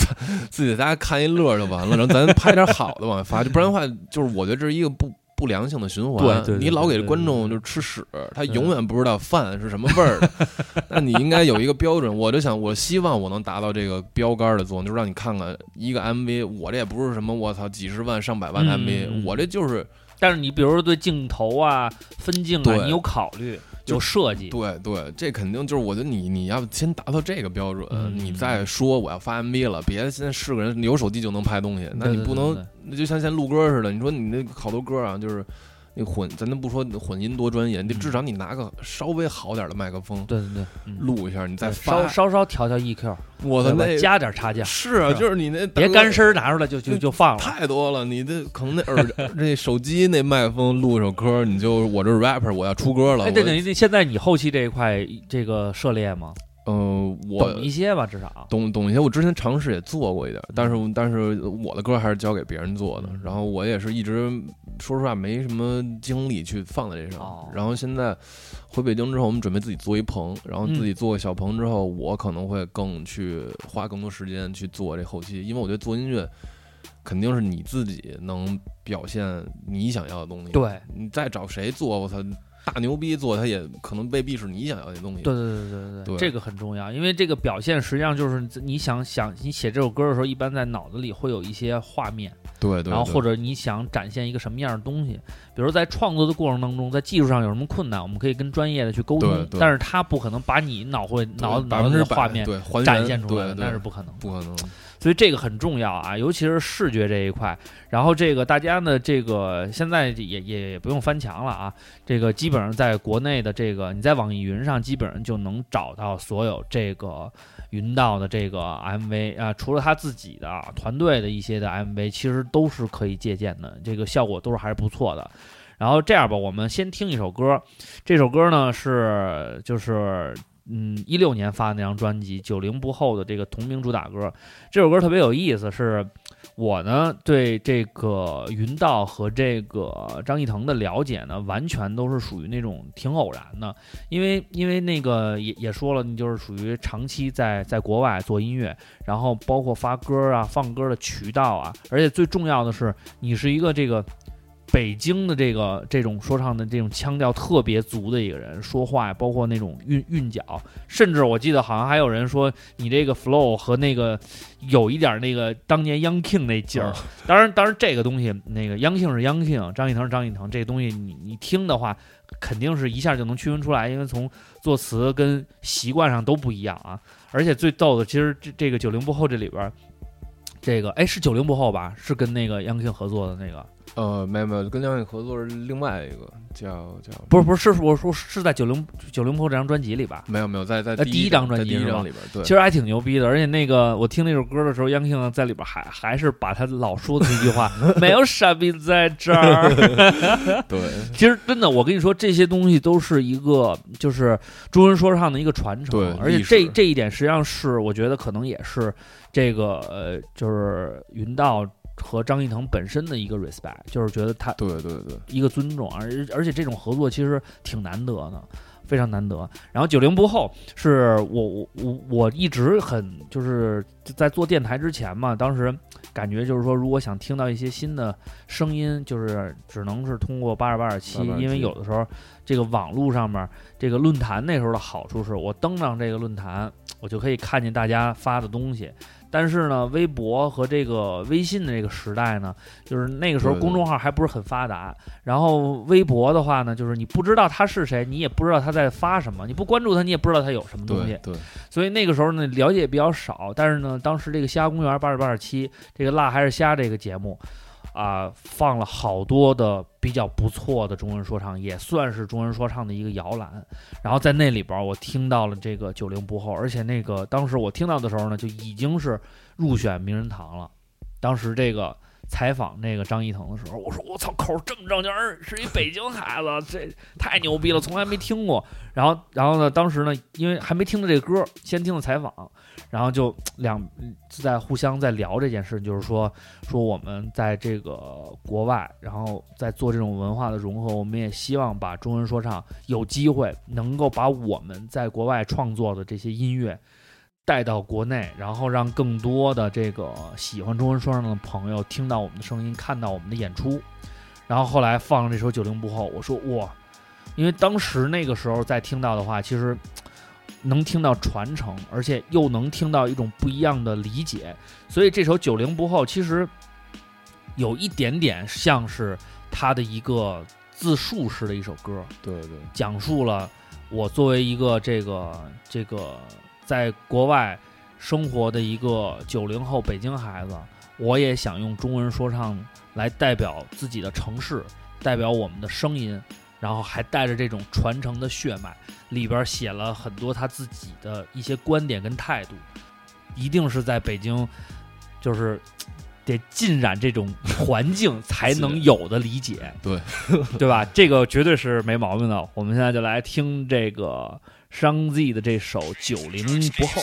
自己在家看一乐就完了，然后咱拍点好的往外发，就不然的话，就是我觉得这是一个不不良性的循环。对对对你老给观众就是吃屎，他永远不知道饭是什么味儿的。那你应该有一个标准。我就想，我希望我能达到这个标杆的作用，就是让你看看一个 MV，我这也不是什么我操几十万上百万 MV，、嗯我这就是但是你比如说对镜头啊、分镜啊，对你有考虑，就有设计，对对，这肯定就是我觉得你你要先达到这个标准，嗯你再说我要发 MV 了，别现在是个人有手机就能拍东西，那你不能那就像现在录歌似的，你说你那好多歌啊，就是那混，咱都不说混音多专业，你嗯至少你拿个稍微好点的麦克风对对对，嗯录一下，你再稍发。稍稍调调 EQ，我的那加点差价，是啊，就是你那别干声拿出来就就就放了。太多了，你这可能那耳 那手机那麦克风录一首歌，你就我这 rapper 我要出歌了，哎，这我等于现在你后期这一块这个涉猎吗？嗯、我懂一些吧，至少。懂懂一些，我之前尝试也做过一点，但是但是我的歌还是交给别人做的嗯，然后我也是一直说实话没什么精力去放在这上，哦。然后现在回北京之后，我们准备自己做一棚，然后自己做个小棚之后，我可能会更去花更多时间去做这后期，因为我觉得做音乐肯定是你自己能表现你想要的东西，对，你再找谁做，我操，大牛逼做，他也可能未必是你想要的东西，对对对对对对这个很重要，因为这个表现实际上就是你想想你写这首歌的时候，一般在脑子里会有一些画面，对对，对然后或者你想展现一个什么样的东西，比如在创作的过程当中，在技术上有什么困难，我们可以跟专业的去沟通对，对但是他不可能把你脑会脑脑子的画面对展现出来那是不可能。不可能。所以这个很重要啊，尤其是视觉这一块。然后这个大家呢，这个现在也也也不用翻墙了啊，这个基本上在国内的这个你在网易云上基本上就能找到所有这个云道的这个 MV 啊，除了他自己的团队的一些的 MV，其实都是可以借鉴的，这个效果都是还是不错的。然后这样吧，我们先听一首歌，这首歌呢是就是嗯一六年发的那张专辑《九零不后》的这个同名主打歌。这首歌特别有意思，是我呢对这个云道和这个张艺腾的了解呢，完全都是属于那种挺偶然的，因为因为那个也也说了，你就是属于长期在在国外做音乐，然后包括发歌啊、放歌的渠道啊，而且最重要的是，你是一个这个。北京的这个这种说唱的这种腔调特别足的一个人，说话包括那种韵韵脚，甚至我记得好像还有人说你这个 flow 和那个有一点那个当年 Young King 那劲儿。当然，当然这个东西那个 Young King 是 Young King，张艺腾是张艺腾，这个东西你你听的话，肯定是一下就能区分出来，因为从作词跟习惯上都不一样啊。而且最逗的，其实这这个九零不后这里边，这个哎是九零不后吧？是跟那个 Young King 合作的那个。呃，没有没有，跟梁永合作是另外一个叫叫，不是不是是我说是在九零九零后这张专辑里吧？没有没有，在在第一张专辑里边，对，其实还挺牛逼的。而且那个我听那首歌的时候，央庆在里边还还是把他老说的那句话，没有傻逼在这儿。对，其实真的，我跟你说，这些东西都是一个就是中文说唱的一个传承。对，而且这这一点实际上是我觉得可能也是这个呃，就是云道。和张艺腾本身的一个 respect，就是觉得他对对对一个尊重，而而且这种合作其实挺难得的，非常难得。然后九零不后是我我我我一直很就是在做电台之前嘛，当时感觉就是说，如果想听到一些新的声音，就是只能是通过八十八点七，因为有的时候这个网络上面这个论坛那时候的好处是我登上这个论坛，我就可以看见大家发的东西。但是呢，微博和这个微信的这个时代呢，就是那个时候公众号还不是很发达。然后微博的话呢，就是你不知道他是谁，你也不知道他在发什么，你不关注他，你也不知道他有什么东西。对。所以那个时候呢，了解比较少。但是呢，当时这个虾公园八十八点七，这个辣还是虾这个节目。啊，放了好多的比较不错的中文说唱，也算是中文说唱的一个摇篮。然后在那里边，我听到了这个九零不后，而且那个当时我听到的时候呢，就已经是入选名人堂了。当时这个采访那个张艺腾的时候，我说我操，口这么正经儿，是一北京孩子，这太牛逼了，从来没听过。然后，然后呢，当时呢，因为还没听到这歌，先听的采访。然后就两在互相在聊这件事，就是说说我们在这个国外，然后在做这种文化的融合，我们也希望把中文说唱有机会能够把我们在国外创作的这些音乐带到国内，然后让更多的这个喜欢中文说唱的朋友听到我们的声音，看到我们的演出。然后后来放了这首《九零不后》，我说哇，因为当时那个时候再听到的话，其实。能听到传承，而且又能听到一种不一样的理解，所以这首《九零不后》其实有一点点像是他的一个自述式的一首歌。对对，讲述了我作为一个这个这个在国外生活的一个九零后北京孩子，我也想用中文说唱来代表自己的城市，代表我们的声音。然后还带着这种传承的血脉，里边写了很多他自己的一些观点跟态度，一定是在北京，就是得浸染这种环境才能有的理解，对对吧？这个绝对是没毛病的。我们现在就来听这个商 Z 的这首《九零不后》。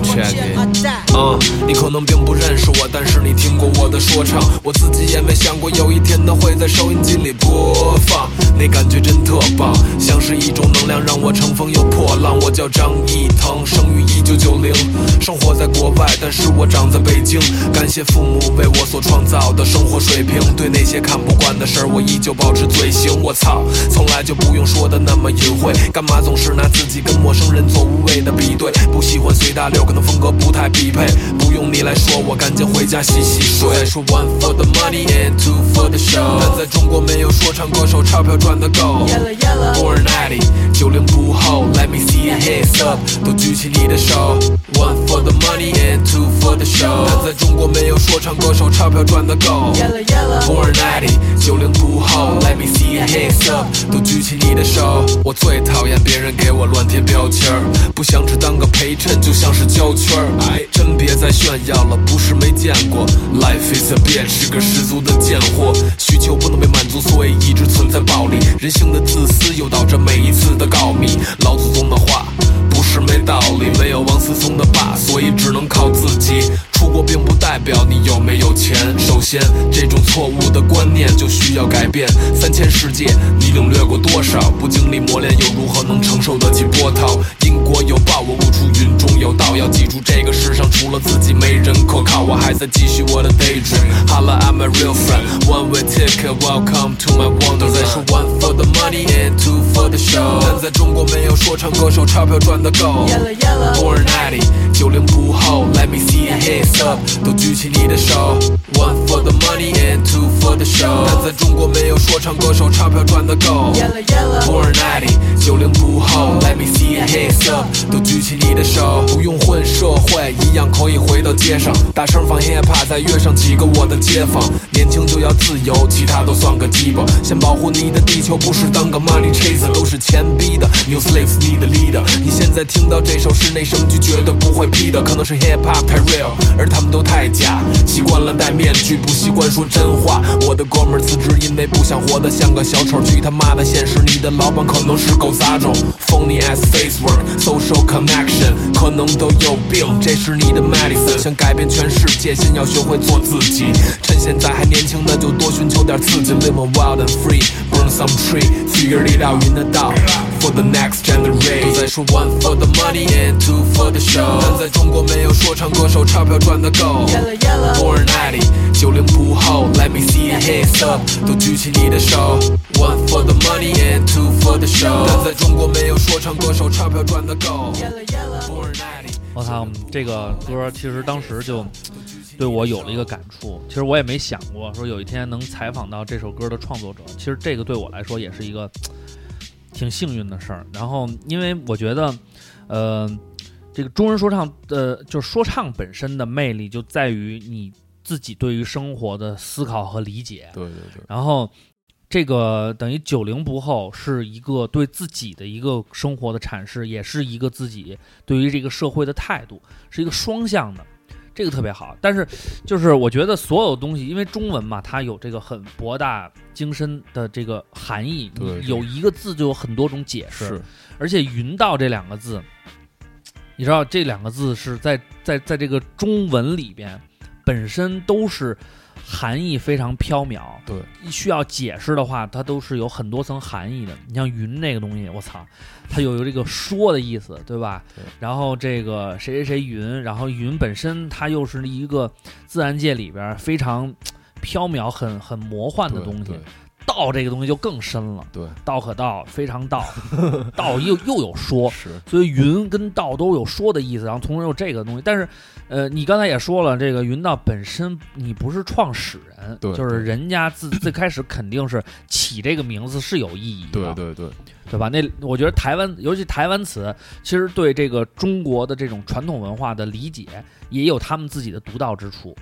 ，Check it。嗯，你可能并不认识我，但是你听过我的说唱，我自己也没想过有一天它会在收音机里播放。那感觉真特棒，像是一种能量让我乘风又破浪。我叫张艺腾，生于一九九零，生活在国外，但是我长在北京。感谢父母为我所创造的生活水平，对那些看不惯的事儿，我依旧保持嘴型。我操，从来就不用说的那么隐晦，干嘛总是拿自己跟陌生人做无谓的比对？不喜欢随大流，可能风格不太匹配，不用你来说，我赶紧回家洗洗睡。再说 one for the money and two for the show，但在中国没有说唱歌手钞票赚得够。Born ninety，九零不后，Let me see your hands up，都举起你的手。One for the money and two for the show，但在中国没有说唱歌手钞票赚得够。Born ninety，九零不后，Let me see your hands up，都举起你的手。我最讨厌别人给我乱贴标签儿，不想只当个陪衬，就像是圈。哎，真别再炫耀了，不是没见过。Life is a bitch，是个十足的贱货，需求不能被满足，所以一直存在暴力。人性的自私诱导着每一次的告密。老祖宗的话不是没道理，没有王思聪的爸，所以只能靠自己。出国并不代表你有没有钱，首先这种错误的观念就需要改变。三千世界，你领略过多少？不经历磨练，又如何能承受得起波涛？因果有报，我悟出云中有道。要记住，这个世上除了自己，没人可靠。我还在继续我的 daydream。Holla, I'm a real friend. One way ticket, welcome to my wonderland. 再说 one for the money and two for the show。但在中国没有说唱歌手钞票赚得够。Born 九零不后，Let me see your hands up，都举起你的手。One for the money and two for the show。但在中国没有说唱歌手钞票赚的够。Born ninety，九零不后，Let me see your hands up，都举起你的手。不用混社会，一样可以回到街上，大声放 hip hop，再约上几个我的街坊。年轻就要自由，其他都算个鸡巴。先保护你的地球，不是当个 money chaser，都是钱逼的。New slaves need a leader。你现在听到这首室内声句，绝对不会 P 的，可能是 hip hop 太 real，而他们都太假。习惯了戴面具，不习惯说真话。我的哥们儿辞职，因为不想活得像个小丑。去他妈的现实，你的老板可能是狗杂种。Phony as face work，social connection，可能都有病。这是你的 medicine，想改变全世界，先要学会做自己。趁现在还年轻，那就多寻求点刺激，live wild and free，burn some tree，figure it out，晕得到。For the next generation，都在说 one for the money and two for the show，但在中国没有说唱歌手钞票赚得够。Born ninety，九零不后，Let me see your hands up，都举起你的手。One for the money and two for the show，但在中国没有说唱歌手钞票赚得够。Born ninety，我操，这个歌其实当时就对我有了一个感触。其实我也没想过说有一天能采访到这首歌的创作者。其实这个对我来说也是一个挺幸运的事儿。然后，因为我觉得，呃，这个中文说唱的，就是说唱本身的魅力就在于你自己对于生活的思考和理解。对对对，然后，这个等于九零不后是一个对自己的一个生活的阐释，也是一个自己对于这个社会的态度，是一个双向的，这个特别好。但是，就是我觉得所有东西，因为中文嘛，它有这个很博大精深的这个含义，有一个字就有很多种解释，而且“云道”这两个字，你知道这两个字是在在在这个中文里边本身都是含义非常缥缈，对，需要解释的话，它都是有很多层含义的。你像“云”那个东西，我操，它有有这个说的意思，对吧？对然后这个谁谁谁云，然后云本身它又是一个自然界里边非常缥缈、很很魔幻的东西对。道这个东西就更深了，对，道可道，非常道，道又又有说，是。所以云跟道都有说的意思，然后同时有这个东西。但是，呃，你刚才也说了，这个云道本身你不是创始人，对就是人家自 最开始肯定是起这个名字是有意义的，对对对，对吧？那我觉得台湾，尤其台湾词，其实对这个中国的这种传统文化的理解，也有他们自己的独到之处。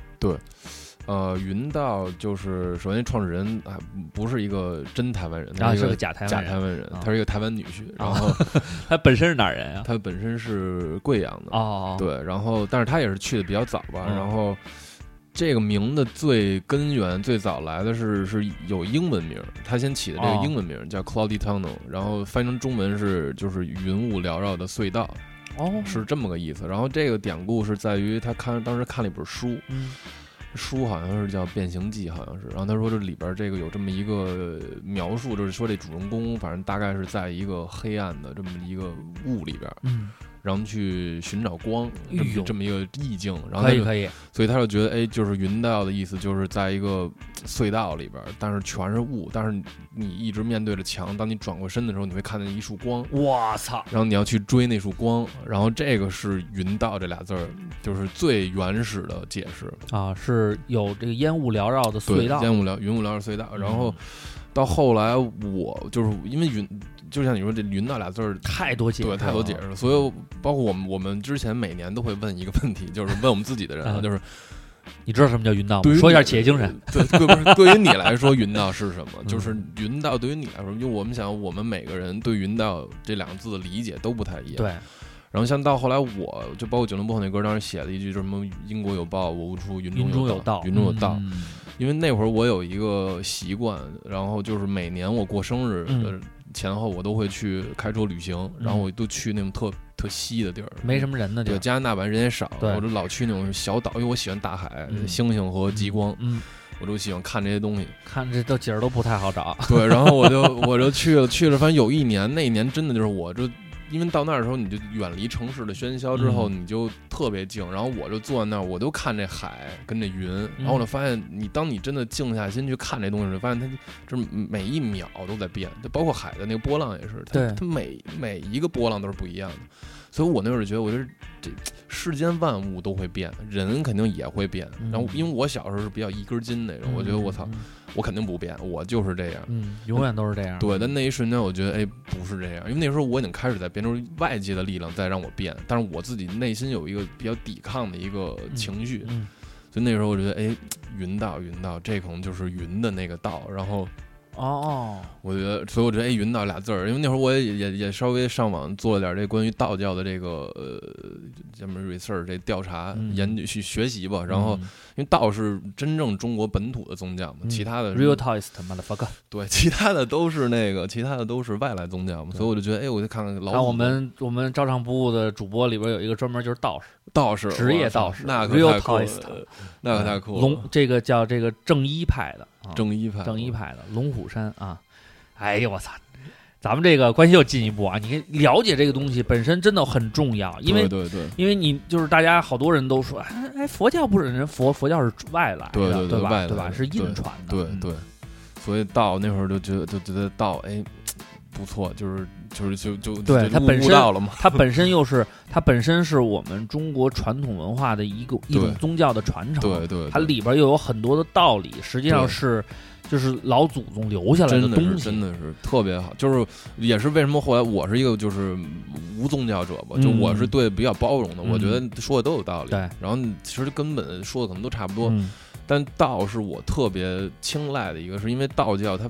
呃，云道就是首先创始人啊，不是一个真台湾人，然后是个假台假湾人，台湾人啊，他是一个台湾女婿，然啊后 他本身是哪儿人啊？他本身是贵阳的，哦，对，然后但是他也是去的比较早吧，嗯。然后这个名的最根源最早来的是是有英文名，他先起的这哦个英文名叫 Cloudy Tunnel，然后翻译成中文是就是云雾缭绕的隧道，哦，是这么个意思。然后这个典故是在于他看当时看了一本书，嗯书好像是叫《变形记》，好像是。然后他说这里边这个有这么一个描述，就是说这主人公反正大概是在一个黑暗的这么一个雾里边，嗯，然后去寻找光，这么这么一个意境。然后他就可以可以，所以他就觉得，哎，就是云道的意思，就是在一个隧道里边，但是全是雾，但是你一直面对着墙，当你转过身的时候，你会看见一束光，我操，然后你要去追那束光，然后这个是云道这俩字儿，就是最原始的解释。啊，是有这个烟雾缭绕的，隧道，烟雾缭云雾缭绕隧道，然后到后来我就是因为云，就像你说这云道俩字儿。太多解释了，对，太多解释了。所以，包括我们，我们之前每年都会问一个问题，就是问我们自己的人就是你知道什么叫云道？吗说一下企业精神。。对，对，不是对于你来说，云道是什么？嗯就是云道对于你来说，因为我们想，我们每个人对云道这两个字的理解都不太一样。。对，然后像到后来，我就包括九零后那歌，当时写了一句，就是什么“因果有报，我无出云云中有有道，云中有道。嗯因为那会儿我有一个习惯，然后就是每年我过生日前后，我都会去开车旅行，然后我都去那种特特西的地儿，没什么人的地对，儿。加拿大版人也少，我就老去那种小岛，因为我喜欢大海、嗯星星和极光，嗯，我就喜欢看这些东西。看这都景儿都不太好找。对，然后我就我就去了，去了，反正有一年，那一年真的就是我就。因为到那儿的时候，你就远离城市的喧嚣，之后嗯你就特别静。然后我就坐在那儿，我就看这海跟这云，然后我就发现，你当你真的静下心去看这东西的时候，发现它就是每一秒都在变，就包括海的那个波浪也是，它它每每一个波浪都是不一样的。所以我那会儿觉得，我觉得这世间万物都会变，人肯定也会变。嗯然后因为我小时候是比较一根筋那种，我觉得我操，嗯，我肯定不变，我就是这样。嗯，永远都是这样。对，但那一瞬间，我觉得，哎，不是这样，因为那时候我已经开始在变，就是外界的力量在让我变，但是我自己内心有一个比较抵抗的一个情绪，嗯，所以那时候我觉得，哎，云道，云道，这可能就是云的那个道，然后哦哦，我觉得，所以我觉得，哎，云道俩字儿，因为那会儿我也也也稍微上网做了点这关于道教的这个呃，什么 research 这调查、嗯。研究去学习吧，然后嗯。因为道是真正中国本土的宗教嘛，嗯。其他的 real taoist motherfucker。对，其他的都是那个，其他的都是外来宗教嘛，所以我就觉得，哎，我就看看老祖然后我们我们照常不误的主播里边有一个专门就是道士，道士职业道士那可 real 太酷 taoist 了，那可太酷了，龙这个叫这个正一派的啊，正一派，正一派的龙虎山啊。哎呦我操！咱们这个关系又进一步啊！你了解这个东西本身真的很重要，因为对对对因为你就是大家好多人都说，哎哎，佛教不是人佛佛教是外来的，对对对对吧？对吧？是印传的，嗯对对，所以道那会儿就觉得就觉得道，哎，不错，就是就是就就对它本身到了嘛，它本身又是它本身是我们中国传统文化的一个一种宗教的传承，对对，它里边又有很多的道理，实际上是就是老祖宗留下来的东西，是真的是特别好，就是也是为什么后来我是一个就是无宗教者吧，就嗯我是对比较包容的，嗯我觉得说的都有道理，对。然后其实根本说的可能都差不多，嗯。但道是我特别青睐的一个，是因为道教它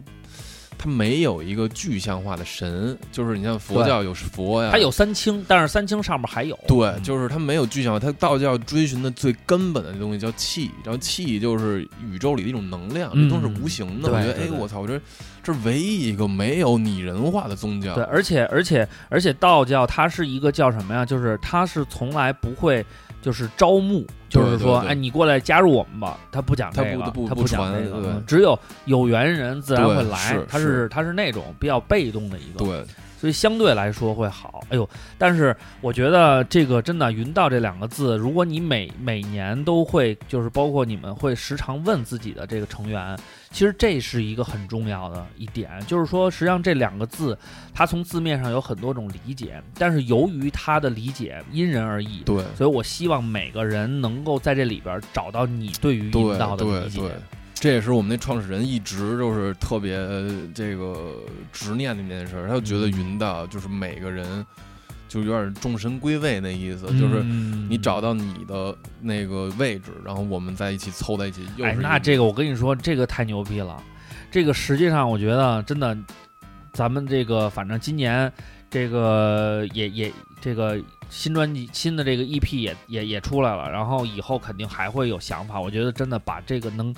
它没有一个具象化的神，就是你像佛教有佛呀，它有三清，但是三清上面还有对，嗯就是它没有具象化，它道教追寻的最根本的东西叫气，然后气就是宇宙里的一种能量，嗯这都是无形的。对我觉得，哎，我操，我这这是唯一一个没有拟人化的宗教。对，而且而且而且道教它是一个叫什么呀？就是它是从来不会就是招募，就是说，对对哎，你过来加入我们吧。他不讲它这个，不不他讲不讲这个，只有有缘人自然会来。他是他是那种比较被动的一个，对所以相对来说会好。哎呦，但是我觉得这个真的“云道”这两个字，如果你每每年都会，就是包括你们会时常问自己的这个成员，其实这是一个很重要的一点，就是说，实际上这两个字，它从字面上有很多种理解，但是由于它的理解因人而异。对所以我希望每个人能够在这里边找到你对于云道的理解。对对，这也是我们那创始人一直就是特别呃这个执念的一件事儿，他就觉得云道就是每个人就有点众神归位那意思，就是嗯你找到你的那个位置，然后我们在一起凑在一起。又哎，那这个我跟你说，这个太牛逼了。这个实际上我觉得真的，咱们这个反正今年这个也也这个新专辑新的这个 EP 也也也出来了，然后以后肯定还会有想法。我觉得真的把这个能。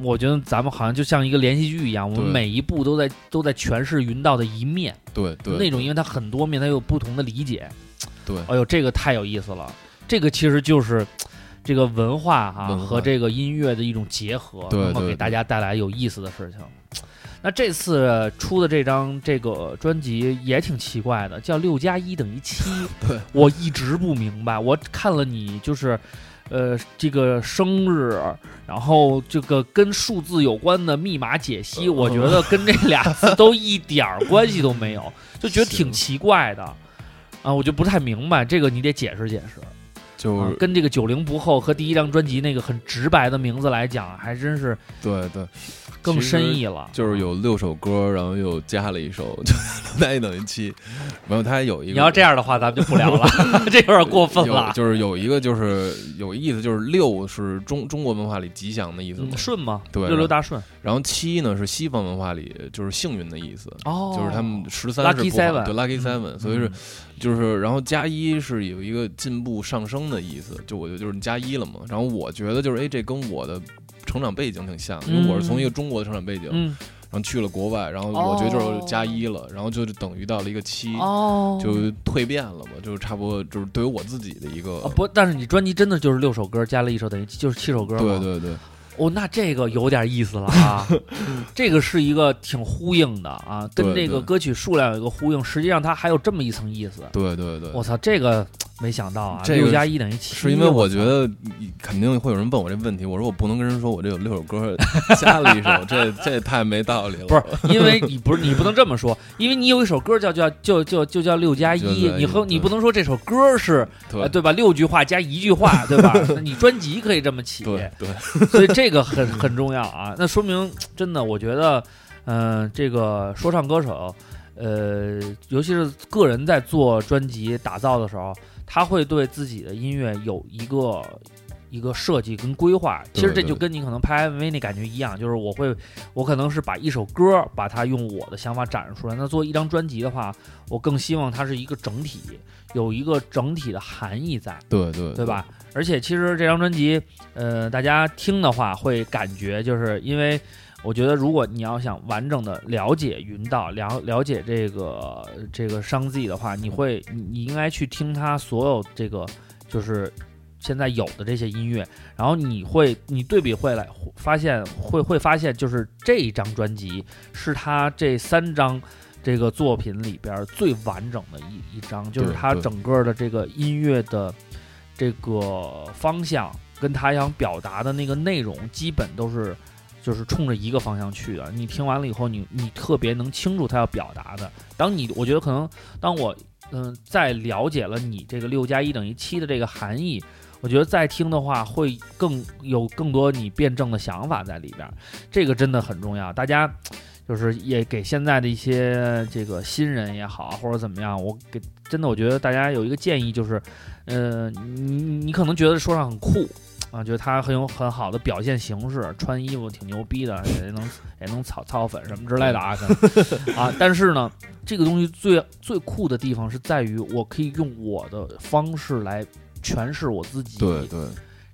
我觉得咱们好像就像一个连续剧一样，我们每一步都在都在诠释云道的一面，对对那种因为它很多面，它有不同的理解。对哎呦，这个太有意思了。这个其实就是，这个文化哈、和这个音乐的一种结合，对能够对对给大家带来有意思的事情。那这次出的这张这个专辑也挺奇怪的，叫六加一等于七。对，我一直不明白。我看了你就是，呃，这个生日，然后这个跟数字有关的密码解析，我觉得跟这俩字都一点儿关系都没有，就觉得挺奇怪的。啊，我就不太明白这个，你得解释解释。就跟这个九零不后和第一张专辑那个很直白的名字来讲，还真是对对，更深意了。就是有六首歌，然后又加了一首，就那一等于七。然后它还有一个，你要这样的话，咱们就不聊了，这有点过分了。就是有一个就是有意思，就是六是中中国文化里吉祥的意思嘛嗯，顺吗？对六六大顺。然后七呢是西方文化里就是幸运的意思，哦就是他们十三是不好 seven 对 lucky 嗯 seven，、所以是就是然后加一是有一个进步上升的意思，就我觉得就是加一了嘛。然后我觉得就是哎，这跟我的成长背景挺像的，因为我是从一个中国的成长背景，嗯，然后去了国外，然后我觉得就是加一了，然后就等于到了一个七。哦，就蜕变了嘛，就是差不多，就是对于我自己的一个，啊不，但是你专辑真的就是六首歌加了一首，等于就是七首歌？对对对，哦，那这个有点意思了啊，这个是一个挺呼应的啊，跟这个歌曲数量有一个呼应，实际上它还有这么一层意思。对对对，我操，这个没想到啊，这个六加一等于七，是因为我觉得肯定会有人问我这问题，我说我不能跟人说我这有六首歌加了一首，这 这太没道理了。不是，因为你不是你不能这么说，因为你有一首歌叫叫就就就叫六加一，你和你不能说这首歌是对呃对吧？六句话加一句话，对吧？你专辑可以这么起，对对，所以这个很很重要啊。那说明真的，我觉得，嗯、这个说唱歌手，呃，尤其是个人在做专辑打造的时候，他会对自己的音乐有一个。一个设计跟规划，其实这就跟你可能拍 MV 那感觉一样，就是我会，我可能是把一首歌，把它用我的想法展示出来。那做一张专辑的话，我更希望它是一个整体，有一个整体的含义在。对对对吧？？而且其实这张专辑，呃，大家听的话会感觉，就是因为我觉得，如果你要想完整的了解云道，了了解这个这个商 Z 的话，你会你你应该去听他所有这个就是现在有的这些音乐，然后你会你对比会来发现会会发现，就是这一张专辑是他这三张。这个作品里边最完整的一一张，就是他整个的这个音乐的这个方向跟他想表达的那个内容，基本都是就是冲着一个方向去的。你听完了以后，你你特别能清楚他要表达的。当你我觉得可能当我嗯再了解了你这个六加一等于七的这个含义，我觉得再听的话会更有更多你辩证的想法在里边，这个真的很重要。大家。就是也给现在的一些这个新人也好，或者怎么样，我给真的我觉得大家有一个建议就是，呃，你你可能觉得说唱很酷啊，觉得他很有很好的表现形式，穿衣服挺牛逼的，也能也能操操粉什么之类的啊，可能啊，但是呢，这个东西最最酷的地方是在于我可以用我的方式来诠释我自己，对对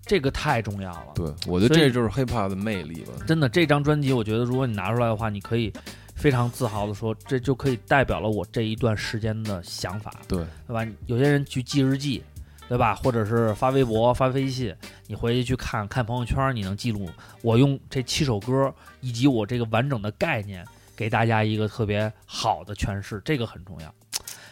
这个太重要了。对，我觉得这就是 hip hop 的魅力吧。真的，这张专辑，我觉得如果你拿出来的话，你可以非常自豪的说，这就可以代表了我这一段时间的想法，对对吧？有些人去记日记，对吧？或者是发微博、发微信，你回去去看看朋友圈，你能记录我用这七首歌以及我这个完整的概念，给大家一个特别好的诠释，这个很重要。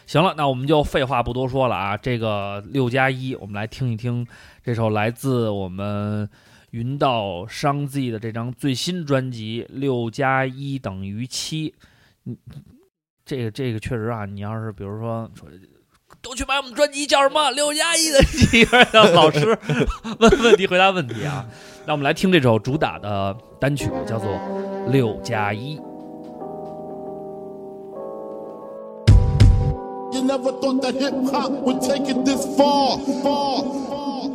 行了，那我们就废话不多说了啊！这个六加一，我们来听一听这首来自我们云道商 Z 的这张最新专辑《六加一等于七》。嗯，这个这个确实啊，你要是比如说说。都去买我们专辑，叫什么？六加一的几个让老师问问题，回答问题啊！那我们来听这首主打的单曲，叫做《六加一》。You never thought that hip hop would take it this far, far, far.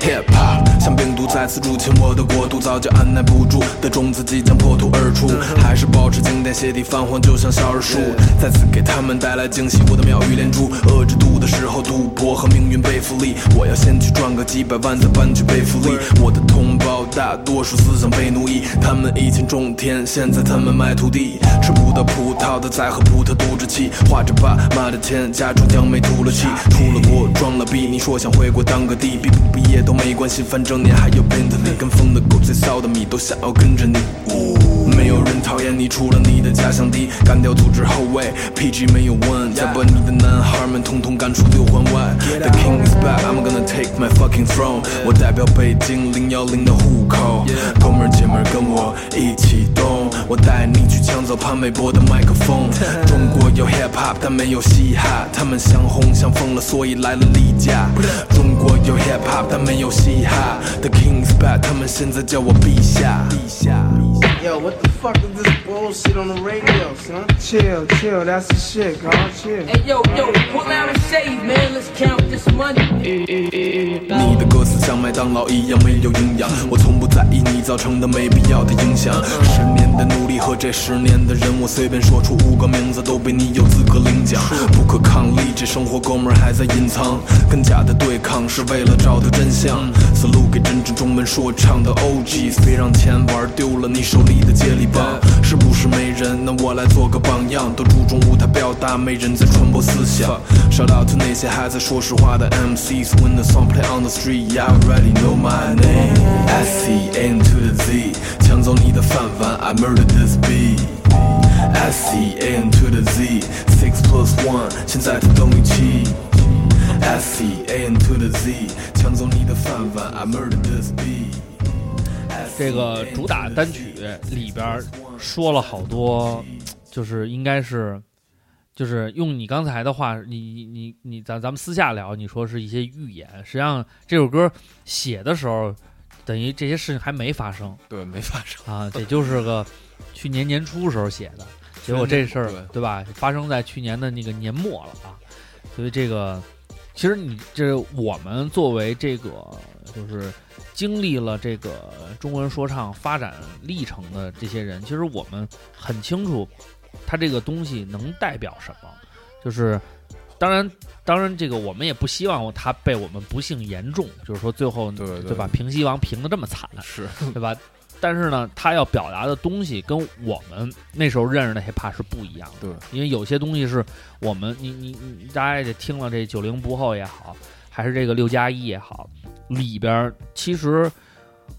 hip hop 像病毒再次入侵我的国度，早就按耐不住的种子即将破土而出，还是保持经典鞋底泛黄，就像小人书，再次给他们带来惊喜。我的妙语连珠，遏制度的时候，赌博和命运背负。福利。我要先去赚个几百万，再搬去贝弗利。我的同胞大多数思想被奴役，他们以前种田，现在他们卖土地，吃不到葡萄的在和葡萄赌着气，花着爸妈的钱，家住江没吐了气，出了国装了逼。你说想回国当个帝，毕不毕业都没关系，反正你还有被子里跟风的狗最骚的米都想要跟着你。没有人讨厌你，除了你的家乡地，干掉组织后卫，PG 没有问，再把你的男孩们统统赶出六环外。The king is back, I'm gonna take my fucking throne。我代表北京零幺零的户口，哥们儿姐们儿跟我一起动，我带你去抢走潘玮柏的麦克风。中国有 hip hop，但没有嘻哈，他们想红想疯了，所以来了例假。中国有 hip hop，但没有嘻哈，The king is back，他们现在叫我陛下。陛下。Yo, what the fuck is this bullshit on the radio, son? Chill, chill, that's the shit, chill. Hey, yo, yo, pull out a shave, man. Let's count this money. 你的歌词像麦当劳一样没有营养，我从不在意你造成的没必要的影响。十年的努力和这十年的人，我随便说出五个名字都比你有资格领奖。不可抗力，这生活哥们儿还在隐藏，跟假的对抗是为了找到真相。思路给真正中文说唱的 OGs，别让钱玩丢了你手里的接力棒。是不是是没人？那我来做个榜样，都注重舞台表达，没人在传播思想。Shout out to 那些还在说实话的 MCs。When the song play on the street, you already know my name. S C N to the Z，抢走你的饭碗，I murder this beat。S C N to the Z，six plus one，现在它等于七。S C N to the Z，抢走你的饭碗，I murder this beat。这个主打单曲里边说了好多，就是应该是，就是用你刚才的话，你你你你，咱咱们私下聊，你说是一些预言。实际上这首歌写的时候，等于这些事情还没发生对，没发生。啊，也就是个去年年初时候写的，结果这事儿对对吧，发生在去年的那个年末了啊，所以这个其实你这我们作为这个就是经历了这个中文说唱发展历程的这些人，其实我们很清楚，它这个东西能代表什么。就是，当然，当然，这个我们也不希望他被我们不幸言中，就是说最后对对吧？平西王平的这么惨，是，对吧？但是呢，他要表达的东西跟我们那时候认识的 hiphop 是不一样的。对，因为有些东西是我们，你你你，大家也听了这九零不后也好，还是这个六加一也好，里边儿其实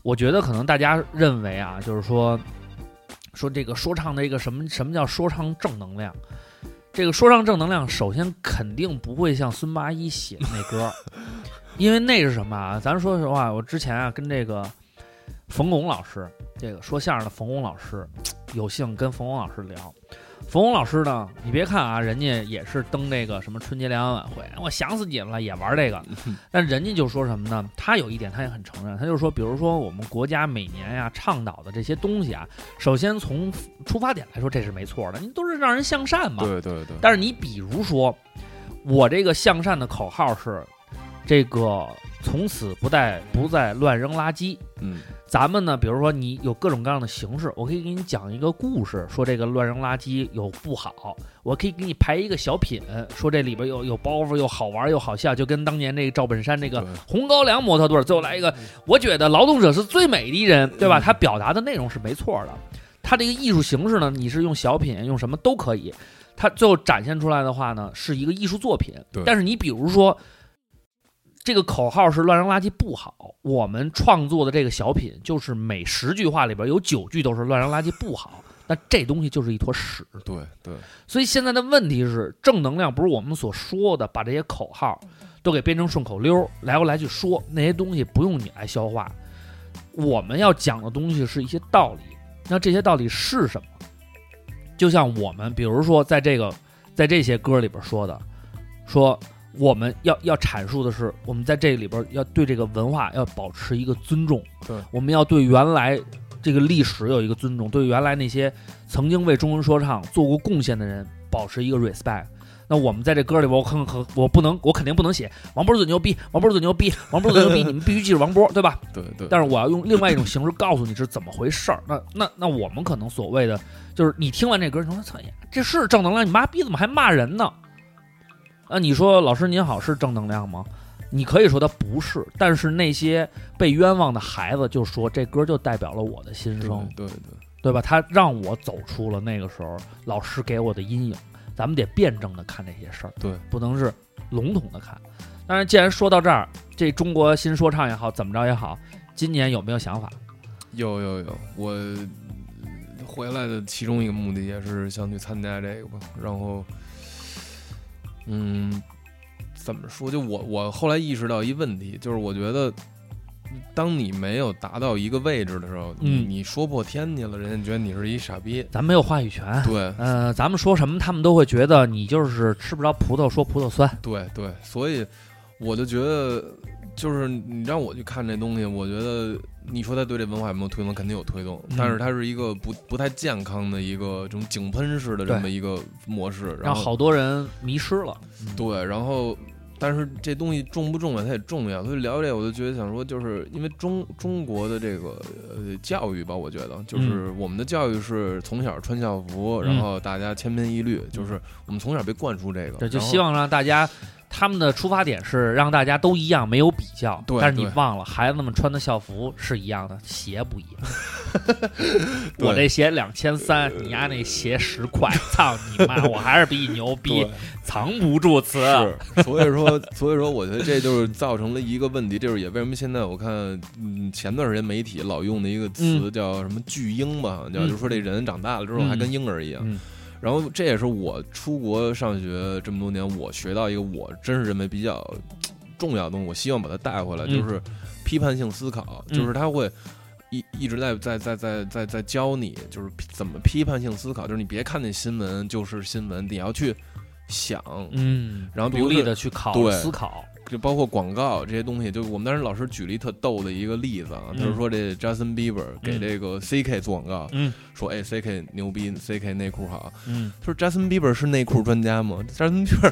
我觉得可能大家认为啊，就是说说这个说唱的一个什么什么叫说唱正能量？这个说唱正能量，首先肯定不会像孙八一写的那歌儿，因为那是什么啊？咱说实话，我之前啊跟这个冯巩老师，这个说相声的冯巩老师，有幸跟冯巩老师聊。冯巩老师呢，你别看啊，人家也是登这个什么春节联欢晚会，我想死你们了，也玩这个。但人家就说什么呢？他有一点他也很承认，他就说，比如说我们国家每年呀倡导的这些东西啊，首先从出发点来说这是没错的，你都是让人向善嘛。对对对，但是你比如说，我这个向善的口号是这个从此不再不再乱扔垃圾。嗯，咱们呢，比如说你有各种各样的形式，我可以给你讲一个故事，说这个乱扔垃圾有不好；我可以给你排一个小品，说这里边有有包袱，又好玩又好笑，就跟当年那个赵本山那个红高粱模特队儿，最后来一个，我觉得劳动者是最美的人，对吧？他表达的内容是没错的，他这个艺术形式呢，你是用小品用什么都可以，他最后展现出来的话呢，是一个艺术作品。但是你比如说。这个口号是乱扔垃圾不好，我们创作的这个小品就是每十句话里边有九句都是乱扔垃圾不好，那这东西就是一坨屎。对对，所以现在的问题是，正能量不是我们所说的把这些口号都给编成顺口溜，来回来去说那些东西不用你来消化。我们要讲的东西是一些道理，那这些道理是什么？就像我们比如说在这个在这些歌里边说的，说我们要要阐述的是，我们在这里边要对这个文化要保持一个尊重，对，我们要对原来这个历史有一个尊重，对原来那些曾经为中文说唱做过贡献的人保持一个 respect。那我们在这歌里边，我肯可我不能，我肯定不能写王波最牛逼，王波最牛逼，王波最牛逼，你们必须记住王波，对吧？对对，但是我要用另外一种形式告诉你是怎么回事儿。那那那我们可能所谓的就是你听完这歌，你说操呀，这是正能量？你妈逼怎么还骂人呢？啊，你说老师您好是正能量吗？你可以说他不是，但是那些被冤枉的孩子就说这歌就代表了我的心声，对对对吧？他让我走出了那个时候老师给我的阴影。咱们得辩证的看这些事儿，对，不能是笼统的看。当然，既然说到这儿，这中国新说唱也好，怎么着也好，今年有没有想法？有有有，我回来的其中一个目的也是想去参加这个吧。然后，嗯，怎么说？就我我后来意识到一问题，就是我觉得。当你没有达到一个位置的时候，你你说破天去了，人家觉得你是一傻逼，咱没有话语权。对，呃，咱们说什么，他们都会觉得你就是吃不着葡萄说葡萄酸。对对，所以我就觉得，就是你让我去看这东西，我觉得你说他对这文化有没有推动，肯定有推动，但是它是一个不不太健康的一个这种井喷式的这么一个模式，让好多人迷失了。对，然后。但是这东西重不重要？它也重要。所以聊这，我就觉得想说，就是因为中中国的这个呃教育吧，我觉得就是我们的教育是从小穿校服，然后大家千篇一律，就是我们从小被灌输这个，对，就希望让大家。他们的出发点是让大家都一样，没有比较。对，但是你忘了，孩子们穿的校服是一样的，鞋不一样。我这鞋两千三，你丫那鞋十块，操你妈！我还是比你牛逼，藏不住词。是，所以说，所以说，我觉得这就是造成了一个问题，就是也为什么现在我看，嗯，前段时间媒体老用的一个词叫什么“巨婴”吧，叫就是说这人长大了之后还跟婴儿一样。然后这也是我出国上学这么多年，我学到一个我真是认为比较重要的东西，我希望把它带回来，就是批判性思考，就是他会一一直在在在在在在教你，就是怎么批判性思考，就是你别看那新闻就是新闻，你要去想，嗯，然后独立的去考思考。就包括广告这些东西，就我们当时老师举了一特逗的一个例子啊，他是说这 Justin Bieber 给这个 CK 做广告，说哎 CK 牛逼，CK 内裤好，他说 Justin Bieber 是内裤专家吗？Justin Bieber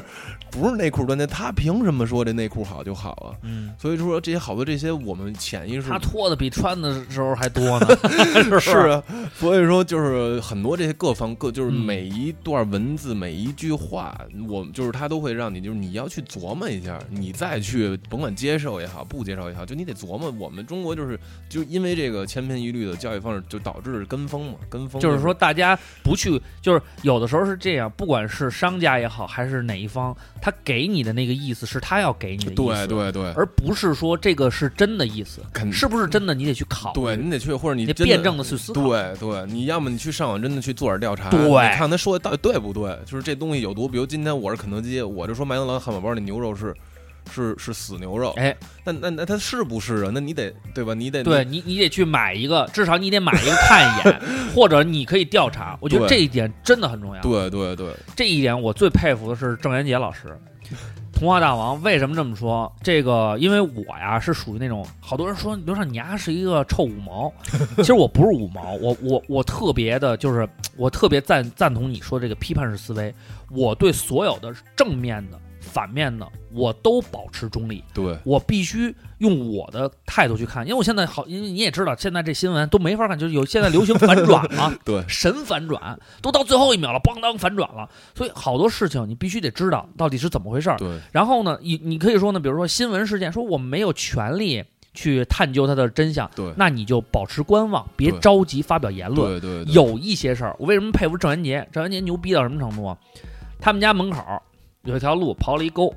不是内裤专家，他凭什么说这内裤好就好啊？所以说这些好多这些我们潜意识，他脱的比穿的时候还多呢，是啊，所以说就是很多这些各方各，就是每一段文字每一句话，我就是他都会让你就是你要去琢磨一下，你在。再去甭管接受也好，不接受也好，就你得琢磨。我们中国就是就因为这个千篇一律的教育方式，就导致跟风嘛，跟风。就是说，大家不去，就是有的时候是这样，不管是商家也好，还是哪一方，他给你的那个意思是他要给你的意思，对对对，而不是说这个是真的意思，是不是真的？你得去考，对你得去，或者你辩证的去思考。对对，你要么你去上网，真的去做点调查，对，看他说的到底对不对，就是这东西有毒。比如今天我是肯德基，我就说麦当劳汉堡包那牛肉是。是是死牛肉，哎，那那那它是不是啊？那你得对吧？你得对你你得去买一个，至少你得买一个看一眼，或者你可以调查。我觉得这一点真的很重要。对对对，这一点我最佩服的是郑渊洁老师，童话大王。为什么这么说？这个因为我呀是属于那种好多人说刘畅你丫是一个臭五毛，其实我不是五毛，我我我特别的就是我特别赞赞同你说这个批判式思维，我对所有的正面的。反面的我都保持中立，对我必须用我的态度去看，因为我现在好，因为你也知道，现在这新闻都没法看，就是有现在流行反转嘛，对，神反转，都到最后一秒了，邦当反转了，所以好多事情你必须得知道到底是怎么回事儿。对，然后呢，你你可以说呢，比如说新闻事件，说我们没有权利去探究它的真相，对，那你就保持观望，别着急发表言论。对对，有一些事儿，我为什么佩服郑渊洁？郑渊洁牛逼到什么程度啊？他们家门口。有一条路刨了一沟，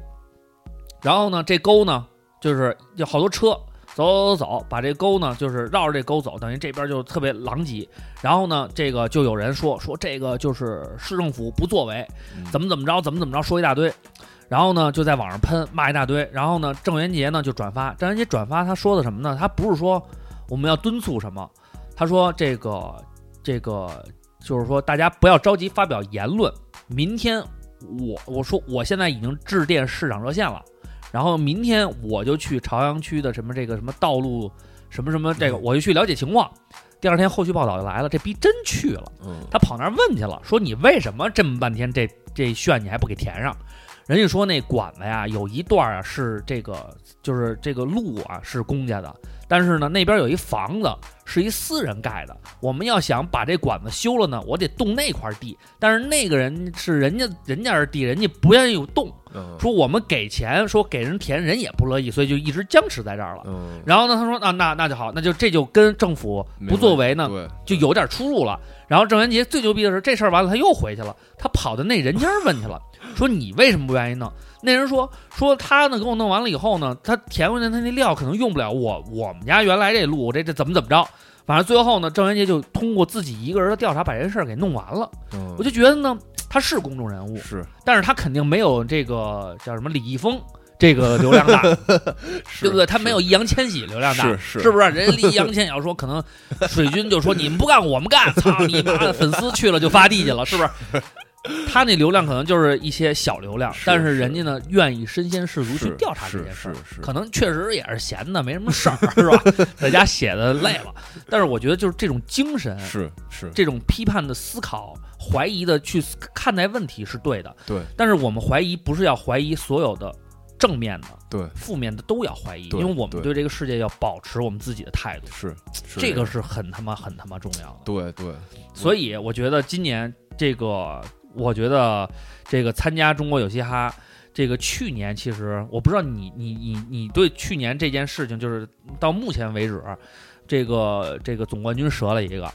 然后呢，这沟呢就是有好多车走走走走，把这沟呢就是绕着这沟走，等于这边就特别狼藉。然后呢，这个就有人说说这个就是市政府不作为，怎么怎么着，怎么怎么着，说一大堆。然后呢，就在网上喷骂一大堆。然后呢，郑渊洁呢就转发，郑渊洁转发他说的什么呢？他不是说我们要敦促什么，他说这个这个就是说大家不要着急发表言论，明天。我我说我现在已经致电市长热线了，然后明天我就去朝阳区的什么这个什么道路什么什么这个，我就去了解情况。第二天后续报道就来了，这逼真去了，他跑那儿问去了，说你为什么这么半天这这炫你还不给填上？人家说那管子呀，有一段啊是这个，就是这个路啊是公家的，但是呢那边有一房子是一私人盖的。我们要想把这管子修了呢，我得动那块地，但是那个人是人家人家是地，人家不愿意有动，嗯说我们给钱，说给人填，人也不乐意，所以就一直僵持在这儿了。嗯，然后呢，他说啊，那那就好，那就这就跟政府不作为呢，就有点出入了。然后郑渊洁最牛逼的是，这事儿完了，他又回去了，他跑到那人家问去了，说你为什么不愿意弄？那人说说他呢，给我弄完了以后呢，他填回去他那料可能用不了我我们家原来这路，这这怎么怎么着？反正最后呢，郑渊洁就通过自己一个人的调查把这件事儿给弄完了。嗯我就觉得呢，他是公众人物，是但是他肯定没有这个叫什么李易峰这个流量大，对不对？他没有易烊千玺流量大，是是不是？人家易烊千玺要说，可能水军就说你们不干我们干，操你妈的！粉丝去了就发地去了，是不是？他那流量可能就是一些小流量，是但是人家呢愿意身先士卒去调查这是件事可能确实也是闲的，没什么事儿，是吧？在家写的累了，但是我觉得就是这种精神，是是，这种批判的思考、怀疑的去看待问题是对的。对。但是我们怀疑不是要怀疑所有的正面的、对。负面的都要怀疑，因为我们对。对这个世界要保持我们自己的态度，是是。这个是很他妈很他妈重要的。对对，所以我觉得今年这个，我觉得这个参加中国有嘻哈。这个去年其实我不知道你你你你对去年这件事情，就是到目前为止，这个这个总冠军折了一个，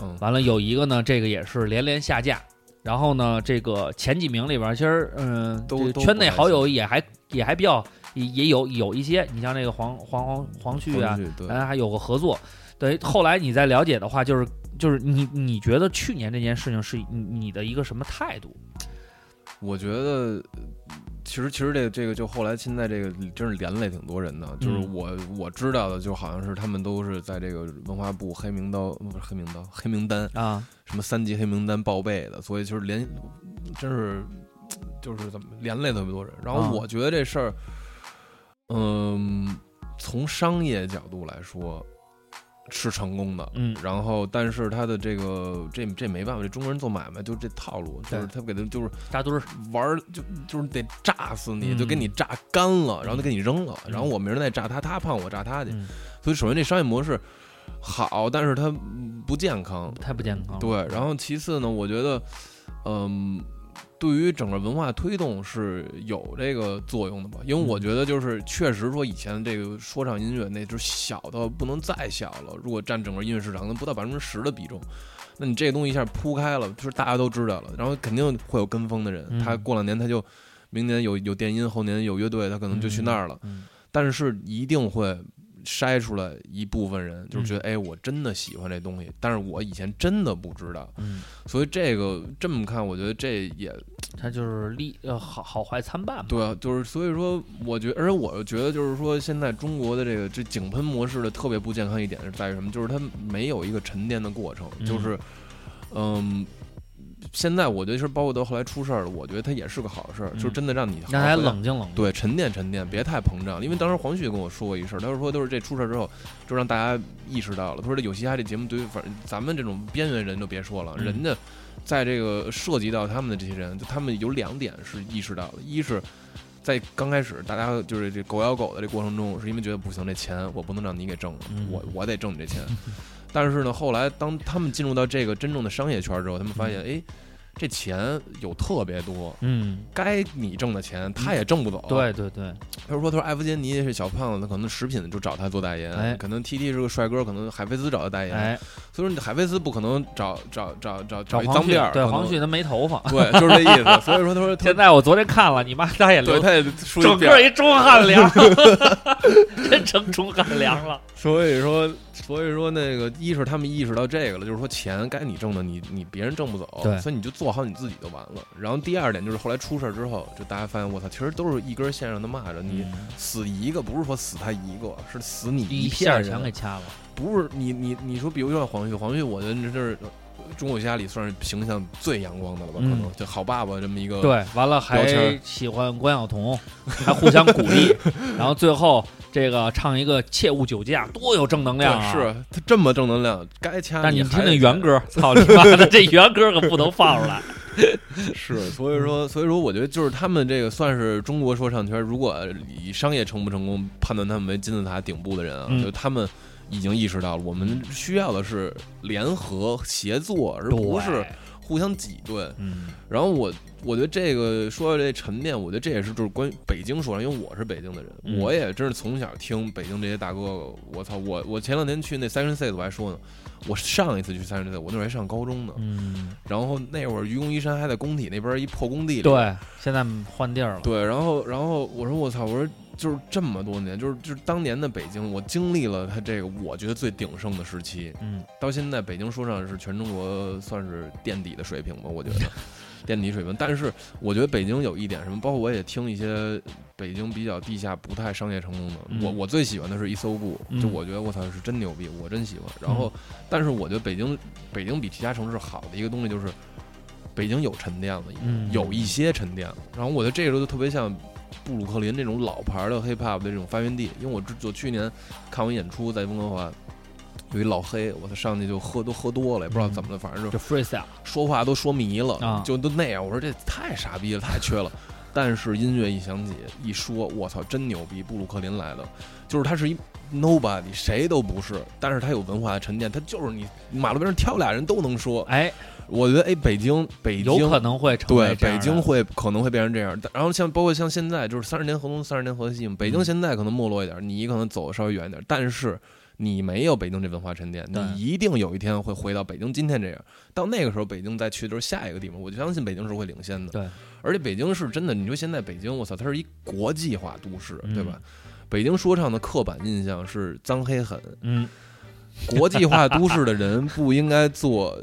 嗯完了有一个呢，这个也是连连下架。然后呢，这个前几名里边，其实嗯，圈内好友也还也还比较也也有有一些，你像那个黄黄黄黄旭啊，咱还有个合作。对，后来你再了解的话，就是就是你你觉得去年这件事情是你你的一个什么态度？我觉得，其实其实这个这个就后来现在这个真是连累挺多人的，就是嗯我我知道的，就好像是他们都是在这个文化部黑名单不是黑名单黑名单啊，什么三级黑名单报备的，所以就是连真是就是怎么连累特别多人。然啊后我觉得这事儿，嗯，从商业角度来说。是成功的，嗯然后但是他的这个这这没办法，这中国人做买卖就这套路，就是他给他就是扎堆儿，玩儿就就是得炸死你，嗯就给你炸干了，然后就给你扔了，嗯然后我明儿再炸他，他胖我炸他去。嗯，所以首先这商业模式好，但是它嗯不健康。太不健康。对，然后其次呢，我觉得，嗯，对于整个文化推动是有这个作用的吧，因为我嗯觉得就是确实说以前这个说唱音乐那就是小到不能再小了，如果占整个音乐市场可能不到百分之十的比重。那你这个东西一下铺开了，就是大家都知道了，然后肯定会有跟风的人，嗯他过两年他就明年有有电音，后年有乐队，他可能就去那儿了。嗯，但是一定会筛出来一部分人，就是嗯觉得，哎，我真的喜欢这东西，但是我以前真的不知道，嗯，所以这个这么看，我觉得这也他就是利呃好好坏参半嘛。对啊，就是所以说，我觉而且我觉得就是说，现在中国的这个这井喷模式的特别不健康一点是在于什么？就是它没有一个沉淀的过程，嗯就是，嗯。现在我觉得是包括到后来出事儿了，我觉得它也是个好事儿，嗯就是真的让你大家冷静冷静。对，沉淀沉淀，别太膨胀。因为当时黄旭跟我说过一事儿，他就说都是这出事儿之后，就让大家意识到了。他说这有嘻哈这节目对于反正咱们这种边缘人就别说了，嗯人家在这个涉及到他们的这些人，就他们有两点是意识到的，一是。在刚开始，大家就是这狗咬狗的这过程中，是因为觉得不行，这钱我不能让你给挣了，嗯我我得挣你这钱。但是呢，后来当他们进入到这个真正的商业圈之后，他们发现，哎，这钱有特别多，嗯，该你挣的钱他也挣不走。对对对，他说：“他说艾弗杰尼是小胖子，他可能食品就找他做代言，哎可能 T T 是个帅哥，可能海飞丝找他代言。哎，所以说你海飞丝不可能找找找找找脏辫儿，对黄旭他没头发。对，就是这意思。所以说他说现在我昨天看了，你妈他也留，对他也梳整个一钟汉良，真成钟汉良了。所以说所以说那个一是他们意识到这个了，就是说钱该你挣的你你别人挣不走，对所以你就做好你自己就完了。然后第二点就是后来出事儿之后，就大家发现我操，其实都是一根线上的蚂蚱，你死一个不是说死他一个，是死你一片人下全给掐了。不是你你你说，比如像黄旭，黄旭，我觉得这是中国家里算是形象最阳光的了吧？可能嗯就好爸爸这么一个。对，完了还喜欢关晓彤，还互相鼓励，然后最后这个唱一个切勿酒驾，多有正能量啊！是他这么正能量，该掐。但你听还那元歌，操你妈的，这原歌可不能放出来。是，所以说，所以说，我觉得就是他们这个算是中国说唱圈，如果以商业成不成功判断他们为金字塔顶部的人啊，嗯就他们已经意识到了，我们需要的是联合协作，而不是互相挤兑。嗯。然后我我觉得这个说到这沉淀，我觉得这也是就是关于北京说唱，因为我是北京的人，嗯。我也真是从小听北京这些大哥哥，我操，我我前两天去那 Section Six 我还说呢，我上一次去 Section Six 我那会儿还上高中呢，嗯，然后那会儿愚公移山还在工体那边一破工地里，对，现在换地儿了。对，然后然后我说我操，我说就是这么多年，就是就是当年的北京，我经历了它这个我觉得最鼎盛的时期，嗯到现在北京说唱是全中国算是垫底的水平吧，我觉得 垫底水平。但是我觉得北京有一点什么，包括我也听一些北京比较地下不太商业成功的，嗯我我最喜欢的是一搜部，嗯就我觉得我操是真牛逼，我真喜欢。然后，但是我觉得北京北京比其他城市好的一个东西就是。北京有沉淀了，嗯有一些沉淀了。然后我觉得这个时候就特别像布鲁克林这种老牌的 hip hop 的这种发源地，因为我之我去年看完演出在温哥华，有一老黑，我操上去就喝都喝多了，也不知道怎么了，反正就就 freestyle，说话都说迷了，啊就都那样。我说这太傻逼了，太缺了。但是音乐一响起，一说，我操，真牛逼！布鲁克林来的，就是他是一 nobody，谁都不是，但是他有文化的沉淀，他就是你马路边上挑俩人都能说。哎，我觉得，哎，北京，北京有可能会成对，北京会可能会变成这样。然后像包括像现在，就是三十年河东，三十年河西嘛。北嗯京现在可能没落一点，你可能走的稍微远一点，但是你没有北京这文化沉淀，你一定有一天会回到北京今天这样。到那个时候，北京再去的时候，下一个地方，我就相信北京是会领先的。对，而且北京是真的，你说现在北京，我操，它是一国际化都市，嗯对吧？北京说唱的刻板印象是脏黑狠，嗯，国际化都市的人不应该做，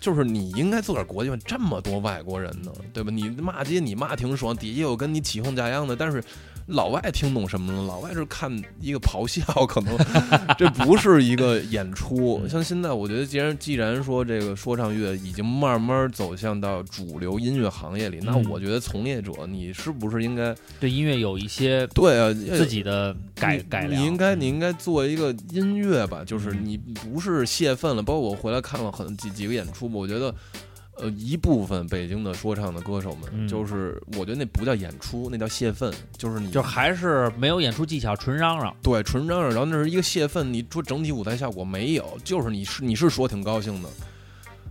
就是你应该做点国际化。这么多外国人呢，对吧？你骂街你骂挺爽，底下有跟你起哄架秧的，但是老外听懂什么了？老外是看一个咆哮，可能 这不是一个演出。像现在，我觉得既然既然说这个说唱乐已经慢慢走向到主流音乐行业里，那嗯我觉得从业者你是不是应该对音乐有一些对啊自己的改改良。你应该你应该做一个音乐吧，就是嗯你不是泄愤了。包括我回来看了很几几个演出吧，我觉得。呃，一部分北京的说唱的歌手们，嗯就是我觉得那不叫演出，那叫泄愤，就是你就还是没有演出技巧，纯嚷嚷。对纯嚷嚷，然后那是一个泄愤。你说整体舞台效果没有，就是你是你是说挺高兴的，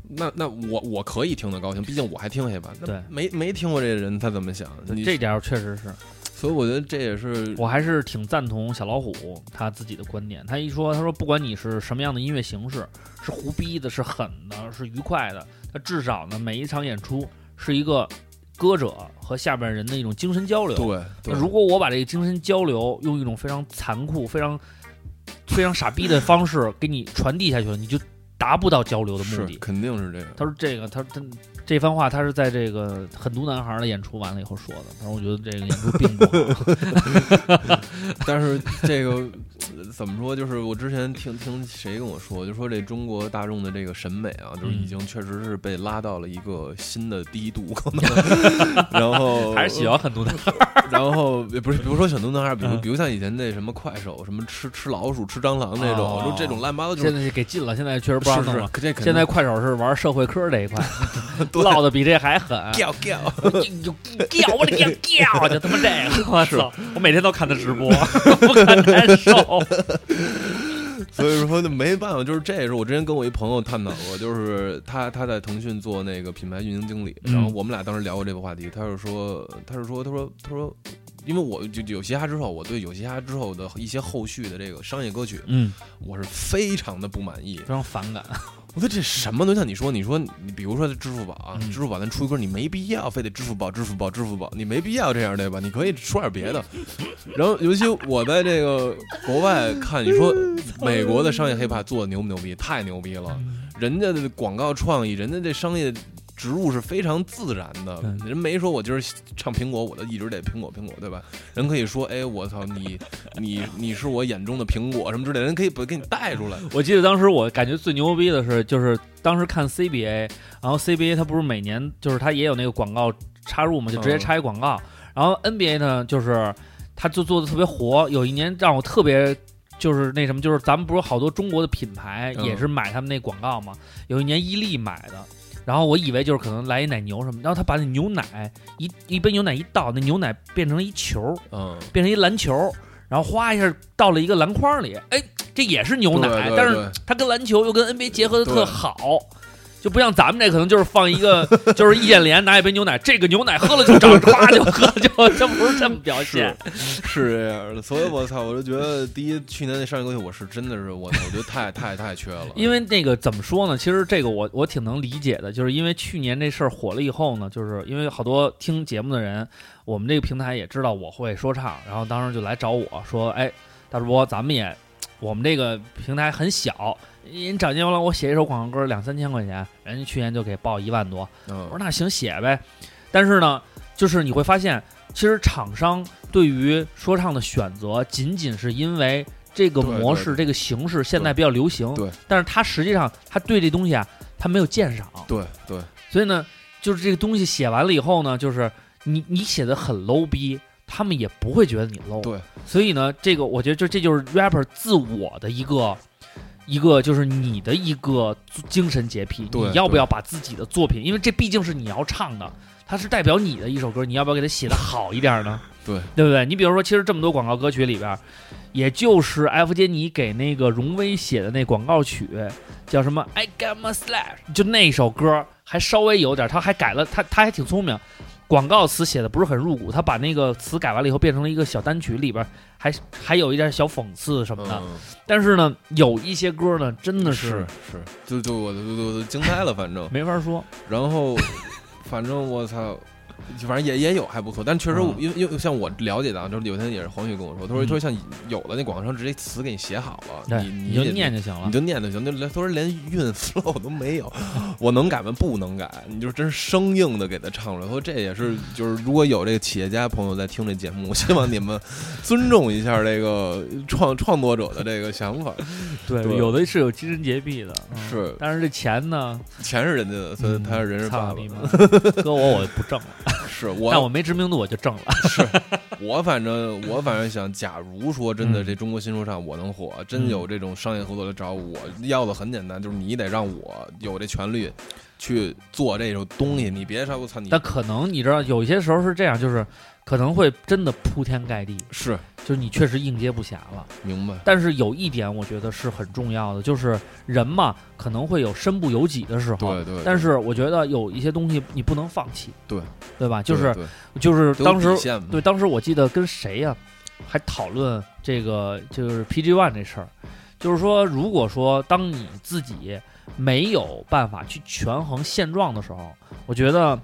那那我我可以听得高兴，毕竟我还听 hiphop，那对没没听过这人他怎么想？你这点儿确实是，所以我觉得这也是我还是挺赞同小老虎他自己的观点。他一说，他说不管你是什么样的音乐形式，是胡逼的，是狠的，是愉快的，他至少呢每一场演出是一个歌者和下边人的一种精神交流。对如果我把这个精神交流用一种非常残酷、非常非常傻逼的方式给你传递下去了，你就达不到交流的目是的。肯定是这个。他说这个，他他这番话，他是在这个狠毒男孩的演出完了以后说的。他说我觉得这个演出并不好。但是这个呃怎么说？就是我之前听听谁跟我说，就说这中国大众的这个审美啊，就是已经确实是被拉到了一个新的低度，可能。然后 还是喜欢很多男孩。然后也不是，比如说小东男孩，比如嗯比如像以前那什么快手，什么吃吃老鼠、吃蟑螂那种，哦就这种乱七八糟，就是现在是给禁了，现在确实不让弄了。现在快手是玩社会科这一块，唠的比这还狠。掉掉。就掉我的天掉，就他妈这个，我操！我每天都看他直播，不看难受。所以说那没办法，就是这也是我之前跟我一朋友探讨过，就是他他在腾讯做那个品牌运营经理，嗯然后我们俩当时聊过这个话题，他是说他是说他说他说，因为我就有嘻哈之后，我对有嘻哈之后的一些后续的这个商业歌曲，嗯，我是非常的不满意非。常反感。我说这什么都？像你说，你说你比如说支付宝啊，嗯支付宝咱出一歌，你没必要非得支付宝、支付宝、支付宝，你没必要这样对吧？你可以说点别的。然后尤其我在这个国外看，你说 美国的商业 hiphop 做的牛不牛逼？太牛逼了！人家的广告创意，人家这商业植入是非常自然的。人没说我今儿唱苹果，我就一直得苹果苹果，对吧？人可以说，哎，我操你你你是我眼中的苹果什么之类的，人可以把给你带出来。我记得当时我感觉最牛逼的是，就是当时看 CBA，然后 CBA 它不是每年就是它也有那个广告插入嘛，就直接插一广告。然后 NBA 呢，就是它就做的特别活。有一年让我特别就是那什么，就是咱们不是好多中国的品牌嗯也是买他们那广告嘛。有一年伊利买的。然后我以为就是可能来一奶牛什么，然后他把那牛奶一一杯牛奶一倒，那牛奶变成了一球，嗯，变成一篮球，然后哗一下倒了一个篮筐里，哎，这也是牛奶，但是它跟篮球又跟 NBA 结合的特对。好。就不像咱们这可能就是放一个，就是易建联拿一杯牛奶，这个牛奶喝了就长，夸就喝就，这不是这么表现。是这样的，所以我操，我就觉得第一去年那商业东西我是真的是我操，我觉得太太太缺了，因为那个怎么说呢？其实这个我我挺能理解的，就是因为去年这事儿火了以后呢，就是因为好多听节目的人，我们这个平台也知道我会说唱，然后当时就来找我说：“哎，大主播，咱们也我们这个平台很小，人找见了我写一首广告歌两三千块钱，人家去年就给报一万多。我说嗯，那行写呗，但是呢，就是你会发现，其实厂商对于说唱的选择，仅仅是因为这个模式、对这个形式现在比较流行，对，但是他实际上他对这东西啊，他没有鉴赏，对对，所以呢，就是这个东西写完了以后呢，就是你你写的很 low 逼。他们也不会觉得你 low，对，所以呢，这个我觉得就这就是 rapper 自我的一个一个就是你的一个精神洁癖，你要不要把自己的作品，因为这毕竟是你要唱的，它是代表你的一首歌，你要不要给它写的好一点呢？对，对不对？你比如说，其实这么多广告歌曲里边，也就是艾弗杰尼给那个荣威写的那广告曲，叫什么 “I got my slash”，就那首歌还稍微有点，他还改了，他他还挺聪明。广告词写的不是很入骨，他把那个词改完了以后，变成了一个小单曲，里边还还有一点小讽刺什么的。嗯，但是呢，有一些歌呢，真的是是，就就我都都都惊呆了，反正，没法说。然后反正我操。反正也也有还不错，但确实因为因为像我了解的啊，就是有一天也是黄旭跟我说，他说嗯他说像有的那广告商直接词给你写好了，你你就念就行了你。就念就行，就连他说连韵 flow 都没有，我能改吗？不能改，你就真是生硬的给他唱出来。说这也是就是如果有这个企业家朋友在听这节目，我希望你们 尊重一下这个创创作者的这个想法。对，对有的是有精神洁癖的，嗯是但是这钱呢，钱是人家的，所以他是人是爸爸！搁我我不挣了，是 我但我没知名度我就挣了。是我反正我反正想，假如说真的嗯这中国新说唱我能火，真有这种商业合作来找我，要的很简单，就是你得让我有这权利去做这种东西，你别说我操你但可能你知道，有些时候是这样，就是可能会真的铺天盖地，是。就是你确实应接不暇了。明白，但是有一点，我觉得是很重要的，就是人嘛，可能会有身不由己的时候。对对，但是我觉得有一些东西你不能放弃，对。对吧？就是对。就是当时对当时我记得跟谁呀、还讨论这个就是 PG One 这事儿，就是说如果说当你自己没有办法去权衡现状的时候，我觉得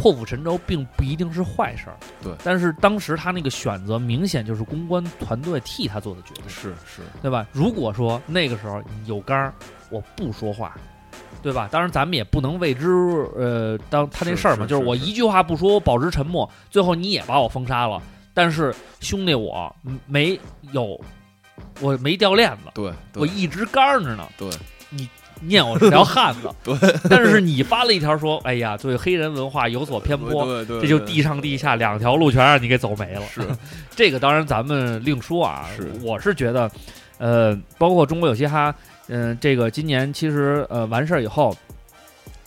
破釜沉舟并不一定是坏事儿。对但是当时他那个选择明显就是公关团队替他做的决定。是是，对吧？如果说那个时候有杆儿，我不说话，对吧？当然咱们也不能为之呃当他那事儿嘛，就是我一句话不说，我保持沉默，最后你也把我封杀了。但是兄弟，我没有，我没掉链子，对对我一直杆着呢。对，念我是条汉子，对。但是你发了一条说，哎呀，对黑人文化有所偏颇，对对，对这就地上地下两条路全让你给走没了。是 这个当然咱们另说啊。是我是觉得，呃，包括中国有嘻哈，嗯、这个今年其实呃完事儿以后，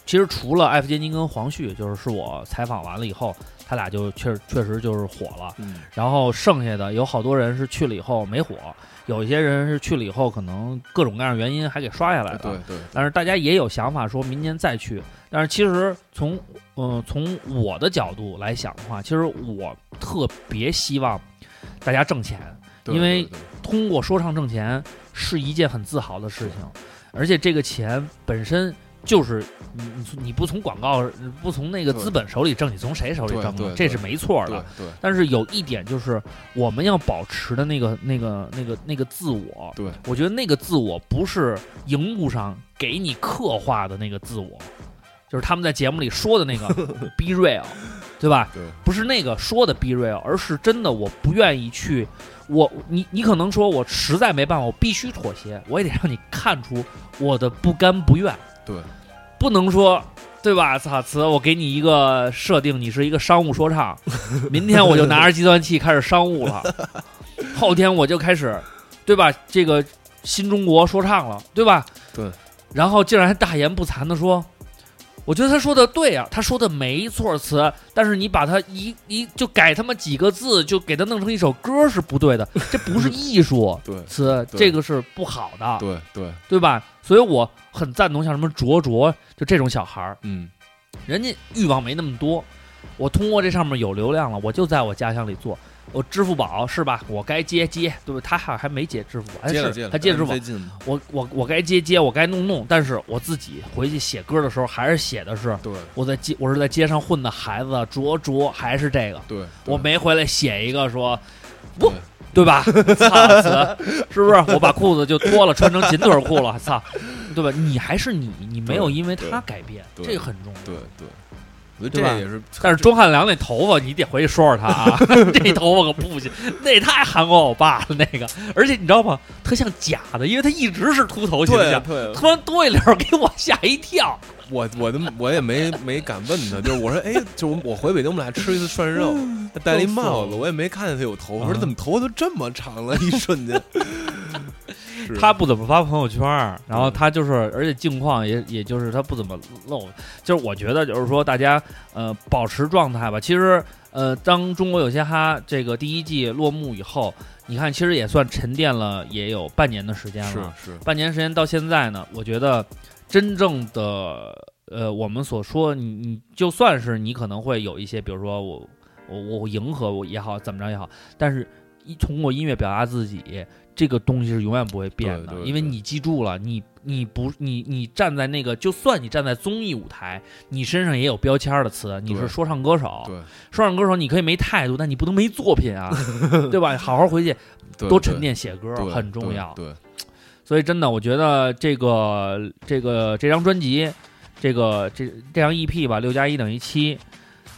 其实除了艾弗杰尼跟黄旭，就是是我采访完了以后，他俩就确确实就是火了。嗯然后剩下的有好多人是去了以后没火，有一些人是去了以后可能各种各样原因还给刷下来的。对对但是大家也有想法，说明年再去。但是其实从嗯、呃从我的角度来想的话，其实我特别希望大家挣钱，因为通过说唱挣钱是一件很自豪的事情，而且这个钱本身就是你你你不从广告不从那个资本手里挣，你从谁手里挣呢？这是没错的。对但是有一点就是，我们要保持的那个、那个、那个、那个自我。对，我觉得那个自我不是荧幕上给你刻画的那个自我，就是他们在节目里说的那个 be real，对吧？对不是那个说的 be real，而是真的我不愿意去，我你你可能说我实在没办法，我必须妥协，我也得让你看出我的不甘不愿。对，不能说。对吧？操词，我给你一个设定，你是一个商务说唱，明天我就拿着计算器开始商务了，后天我就开始，对吧？这个新中国说唱了，对吧？对。然后竟然还大言不惭的说，我觉得他说的对啊，他说的没错词，但是你把他一一就改他妈几个字，就给他弄成一首歌是不对的，这不是艺术词，这个是不好的，对对，对吧？所以我很赞同像什么卓卓就这种小孩儿，嗯，人家欲望没那么多，我通过这上面有流量了，我就在我家乡里做。我支付宝是吧？我该接接，对吧？他好像还没接支付宝，接了接了，他接支付宝我我我该接接，我该弄弄，但是我自己回去写歌的时候，还是写的是对我在街，我是在街上混的孩子，卓卓还是这个，对，我没回来写一个说，不对吧？操词，是不是？我把裤子就脱了，穿成紧腿裤了，操，对吧？你还是你，你没有因为他改变，这个很重要。对对，我觉得对吧这也是，但是钟汉良那头发，你得回去说说他啊，这头发可不行，那太韩国欧巴了那个，而且你知道吗？特像假的，因为他一直是秃头形象，突然多一绺，给我吓一跳。我我都我也没没敢问他，就是我说，哎，就是我回北京，我们俩吃一次涮肉，他戴了一帽子，我也没看见他有头发，我说啊怎么头发都这么长了？一瞬间，是他不怎么发朋友圈儿，然后他就是，而且境况也也就是他不怎么露，就是我觉得就是说大家呃保持状态吧。其实呃，当中国有嘻哈这个第一季落幕以后，你看其实也算沉淀了也有半年的时间是了。是，半年时间到现在呢，我觉得真正的呃，我们所说，你你就算是你可能会有一些，比如说我我我迎合我也好，怎么着也好，但是一通过音乐表达自己，这个东西是永远不会变的，对对对因为你记住了，你你不你你站在那个，就算你站在综艺舞台，你身上也有标签的词，你是说唱歌手，说唱歌手你可以没态度，但你不能没作品啊，对吧？好好回去，多沉淀写歌很重要。对，所以真的，我觉得这个这个这张专辑，这个这这张 EP 吧，六加一等于七，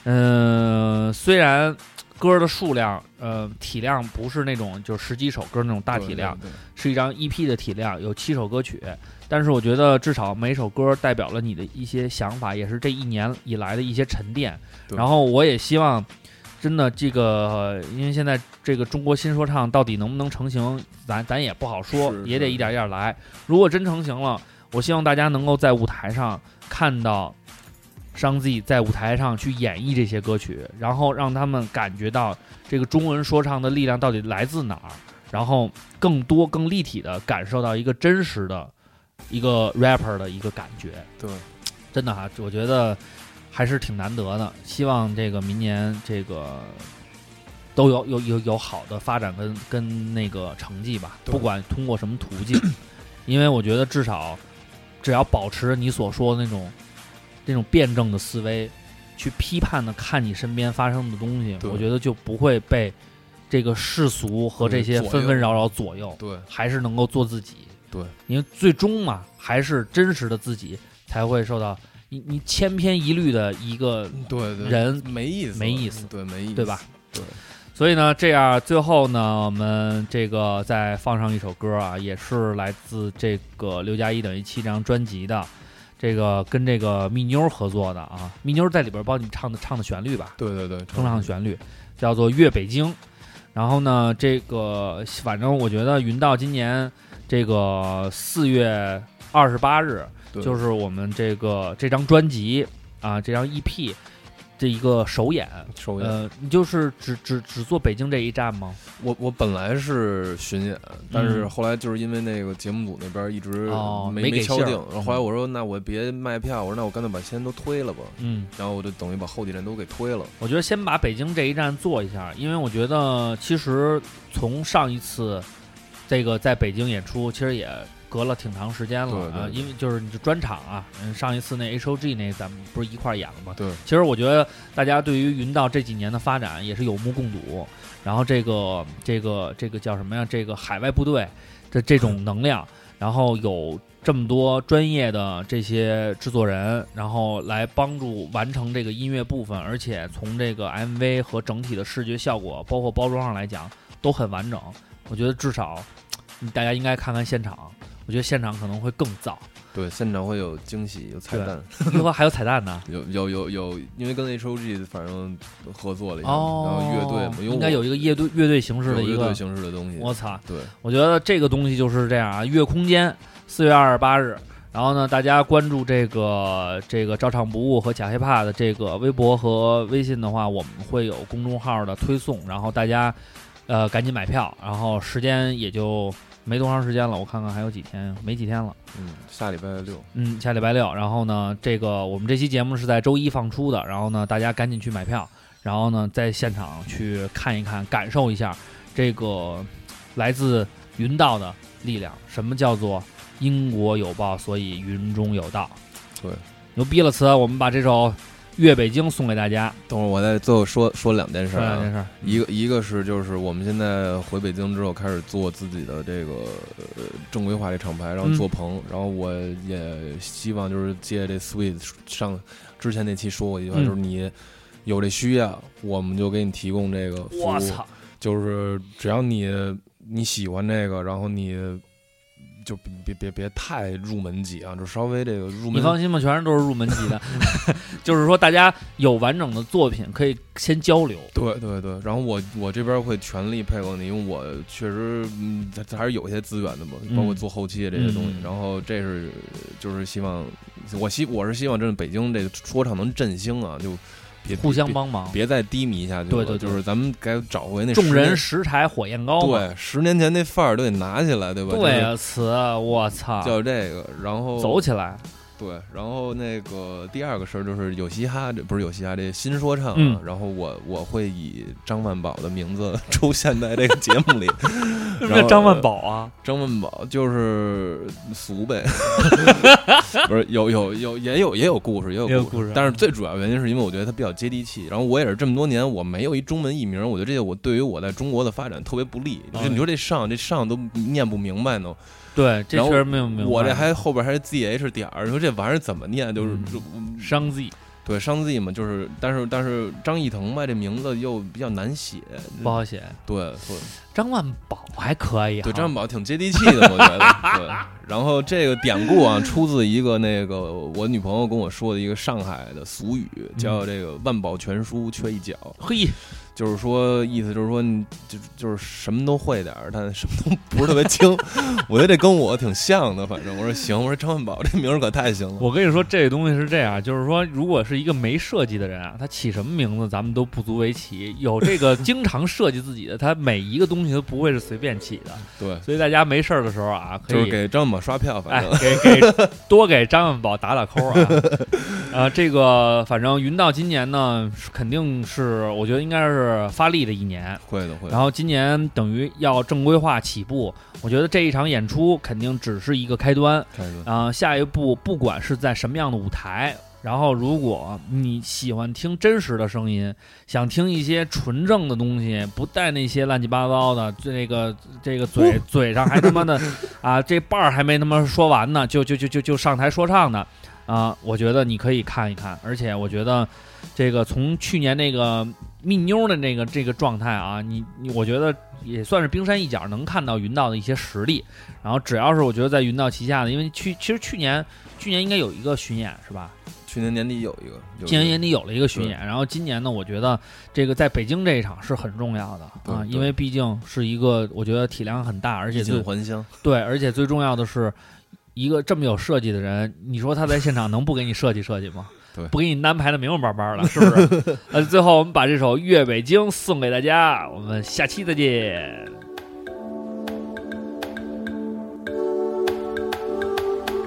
嗯、虽然歌的数量，呃，体量不是那种就十几首歌那种大体量，，对对是一张 EP 的体量，有七首歌曲，但是我觉得至少每首歌代表了你的一些想法，也是这一年以来的一些沉淀。然后我也希望，真的这个，呃因为现在这个中国新说唱到底能不能成型，咱咱也不好说，是是也得一点一点来。如果真成型了，我希望大家能够在舞台上看到。商 Z 在舞台上去演绎这些歌曲，然后让他们感觉到这个中文说唱的力量到底来自哪儿，然后更多、更立体的感受到一个真实的一个 rapper 的一个感觉。对，真的哈，我觉得还是挺难得的。希望这个明年这个都有有有有好的发展跟跟那个成绩吧，不管通过什么途径，因为我觉得至少只要保持你所说的那种那种辩证的思维，去批判的看你身边发生的东西，我觉得就不会被这个世俗和这些纷纷扰扰左右。对还是能够做自己。对，因为最终嘛，还是真实的自己才会受到你你千篇一律的一个，对对，人没意思，没意思对，没意思，对吧？对，所以呢，这样最后呢，我们这个再放上一首歌啊，也是来自这个六加一等于七这张专辑的。这个跟这个蜜妞合作的啊，蜜妞在里边帮你唱的唱的旋律吧，对对对，哼唱的旋律，叫做《越北京》。然后呢，这个反正我觉得云道今年这个四月二十八日，就是我们这个这张专辑啊，这张 EP 这一个首演。首演。呃，你就是只只只做北京这一站吗？我我本来是巡演，但是嗯后来就是因为那个节目组那边一直哦没没给信儿敲定，然后后来嗯我说那我别卖票，我说那我干脆把先都推了吧，嗯，然后我就等于把后几站都给推了。我觉得先把北京这一站做一下，因为我觉得其实从上一次这个在北京演出，其实也隔了挺长时间了啊，因为就是你就专场啊，嗯，上一次那 H O G 那咱们不是一块儿演了吗？对，其实我觉得大家对于云道这几年的发展也是有目共睹，然后这个这个这个叫什么呀？这个海外部队的这种能量，然后有这么多专业的这些制作人，然后来帮助完成这个音乐部分，而且从这个 MV 和整体的视觉效果，包括包装上来讲都很完整。我觉得至少嗯大家应该看看现场，我觉得现场可能会更燥，对，现场会有惊喜，有彩对蛋，以后还有彩蛋呢。有有有有，因为跟 H O G 反正合作了一下，哦，然后乐队嘛，应该有一个乐队乐队形式的一个乐队形式的东西。我操！对我觉得这个东西就是这样啊，月空间四月二十八日，然后呢，大家关注这个这个照唱不误和假黑怕的这个微博和微信的话，我们会有公众号的推送，然后大家呃赶紧买票，然后时间也就没多长时间了，我看看还有几天，没几天了。嗯，下礼拜六，嗯，下礼拜六。然后呢，这个我们这期节目是在周一放出的，然后呢，大家赶紧去买票，然后呢，在现场去看一看，感受一下这个来自云道的力量。什么叫做因果有报，所以云中有道？对，牛逼了词，我们把这首《粤北京》送给大家。等会儿我再最后说说两件事儿、啊。说两件事。儿，一个一个是就是我们现在回北京之后开始做自己的这个呃正规化这厂牌，然后嗯。做棚，然后我也希望就是借这 Sweet 上之前那期说过一句话，嗯。就是你有这需要，我们就给你提供这个服务，我操，就是只要你你喜欢这个，然后你就别别别别太入门级啊，就稍微这个入门你放心吧，全是都是入门级的，就是说大家有完整的作品可以先交流。对对对，然后我我这边会全力配合你，因为我确实嗯，它还是有一些资源的嘛，嗯包括做后期的这些东西。嗯然后这是就是希望，我希我是希望真的北京这个说唱能振兴啊，就别互相帮忙，别再低迷下去了。对对对就是咱们该找回那众人拾柴火焰高。对十年前那范儿都得拿起来，对吧？对啊，词，我操，就这个，然后走起来。对，然后那个第二个事儿就是有嘻哈，这不是有嘻哈这新说唱、啊，嗯然后我我会以张万宝的名字出现在这个节目里。什么叫张万宝啊？张万宝就是俗呗，不是有有有也有也有故事，也有故事但是最主要原因是因为我觉得他比较接地气，然后我也是这么多年我没有一中文译名，我觉得这个我对于我在中国的发展特别不利。嗯就你说这上这上都念不明白呢，对，这确实没有没有。我这还后边还是 Z H 点儿，你说这玩意儿怎么念？就是商 Z 对商 Z 嘛，就是但是但是张艺腾吧，这名字又比较难写，不好写，对对张万宝还可以啊。对，张万宝挺接地气的，我觉得。对，然后这个典故啊，出自一个那个我女朋友跟我说的一个上海的俗语，叫这个“万宝全书缺一角”，嘿，就是说意思就是说你就就是什么都会点儿，但什么都不是特别精。我觉得这跟我挺像的，反正我说行，我说张万宝这名儿可太行了。我跟你说，这个东西是这样，就是说，如果是一个没设计的人啊，他起什么名字咱们都不足为奇。有这个经常设计自己的，他每一个东西都不会是随便起的。对，所以大家没事儿的时候啊，可以就是给张万宝刷票，反哎正。，给给多给张万宝打打 call 啊！呃，这个反正云到今年呢，肯定是我觉得应该是发力的一年。会的会的。然后今年等于要正规化起步，我觉得这一场演出肯定只是一个开端。开始啊、下一步不管是在什么样的舞台，然后如果你喜欢听真实的声音，想听一些纯正的东西，不带那些乱七八糟的，这个这个嘴、嘴上还他妈的 啊，这伴儿还没他妈说完呢，就就就就就上台说唱呢啊，我觉得你可以看一看，而且我觉得这个从去年那个蜜妞的那个这个状态啊，你你我觉得也算是冰山一角，能看到云道的一些实力。然后只要是我觉得在云道旗下的，因为去其实去年去年应该有一个巡演是吧？去年年底有一个，有一个去年年底有了一个巡演，然后今年呢，我觉得这个在北京这一场是很重要的啊，因为毕竟是一个我觉得体量很大，而且衣最锦还乡。对，而且最重要的是。一个这么有设计的人，你说他在现场能不给你设计设计吗？对不给你安排的明明白白的，是不是？呃，最后我们把这首《粤北京》送给大家，我们下期再见。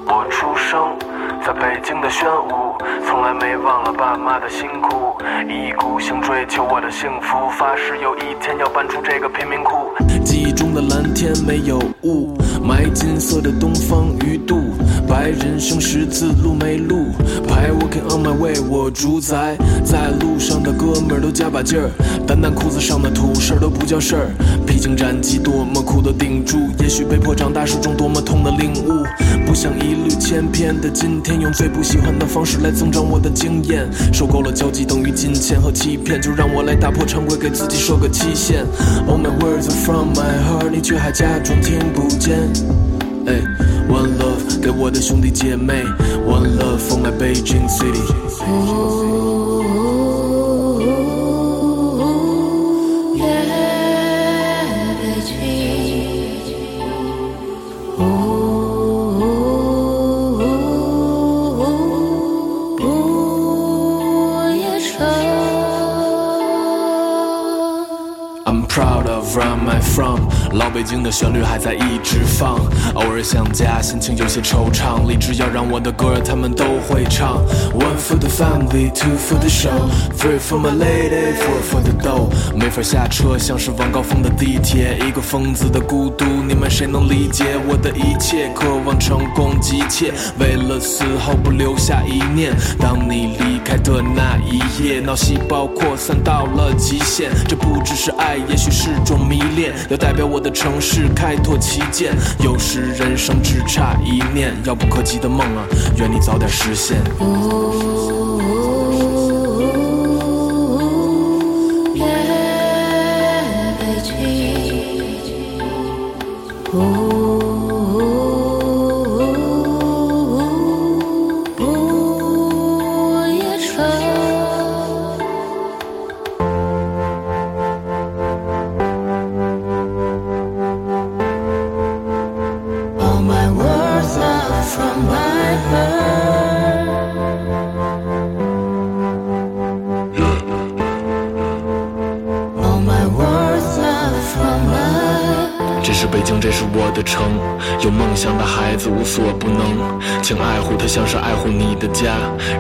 我出生在北京的宣武，从来没忘了爸妈的辛苦，一意孤行追求我的幸福，发誓有一天要搬出这个贫民窟。记忆中的蓝天没有雾，埋金色的东方鱼肚，白人生十字路没路，排 walking on my way，我主宰，在路上的哥们儿都加把劲儿，单单裤子上的土事儿都不叫事儿，披荆斩棘多么苦的顶住，也许被迫长大是种多么痛的领悟，不想一缕千篇的今天，用最不喜欢的方式来增长我的经验，受够了交际等于金钱和欺骗，就让我来打破常规，给自己设个期限。All my words are from my heart，你却还假装听不见。哎完了给我的兄弟姐妹。One love for my Beijing city。I'm proud of where I'm from. 老北京的旋律还在一直放，偶尔想家，心情有些惆怅。立志要让我的歌他们都会唱。One for the family, two for the show, three for my lady, four for the dough。没法下车，像是晚高峰的地铁，一个疯子的孤独，你们谁能理解我的一切？渴望成功急切，为了死后不留下一念。当你离开的那一夜，脑细胞扩散到了极限。这不只是爱，也许是种迷恋。要代表我的城市开拓旗舰。有时人生只差一念，遥不可及的梦啊，愿你早点实现。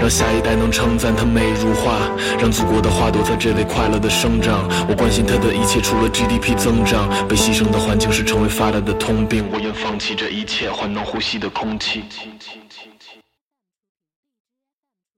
让下一代能称赞她美如画，让祖国的花朵在这里快乐的生长。我关心她的一切，除了 GDP 增长，被牺牲的环境是成为发达的通病。我愿放弃这一切，换能呼吸的空气。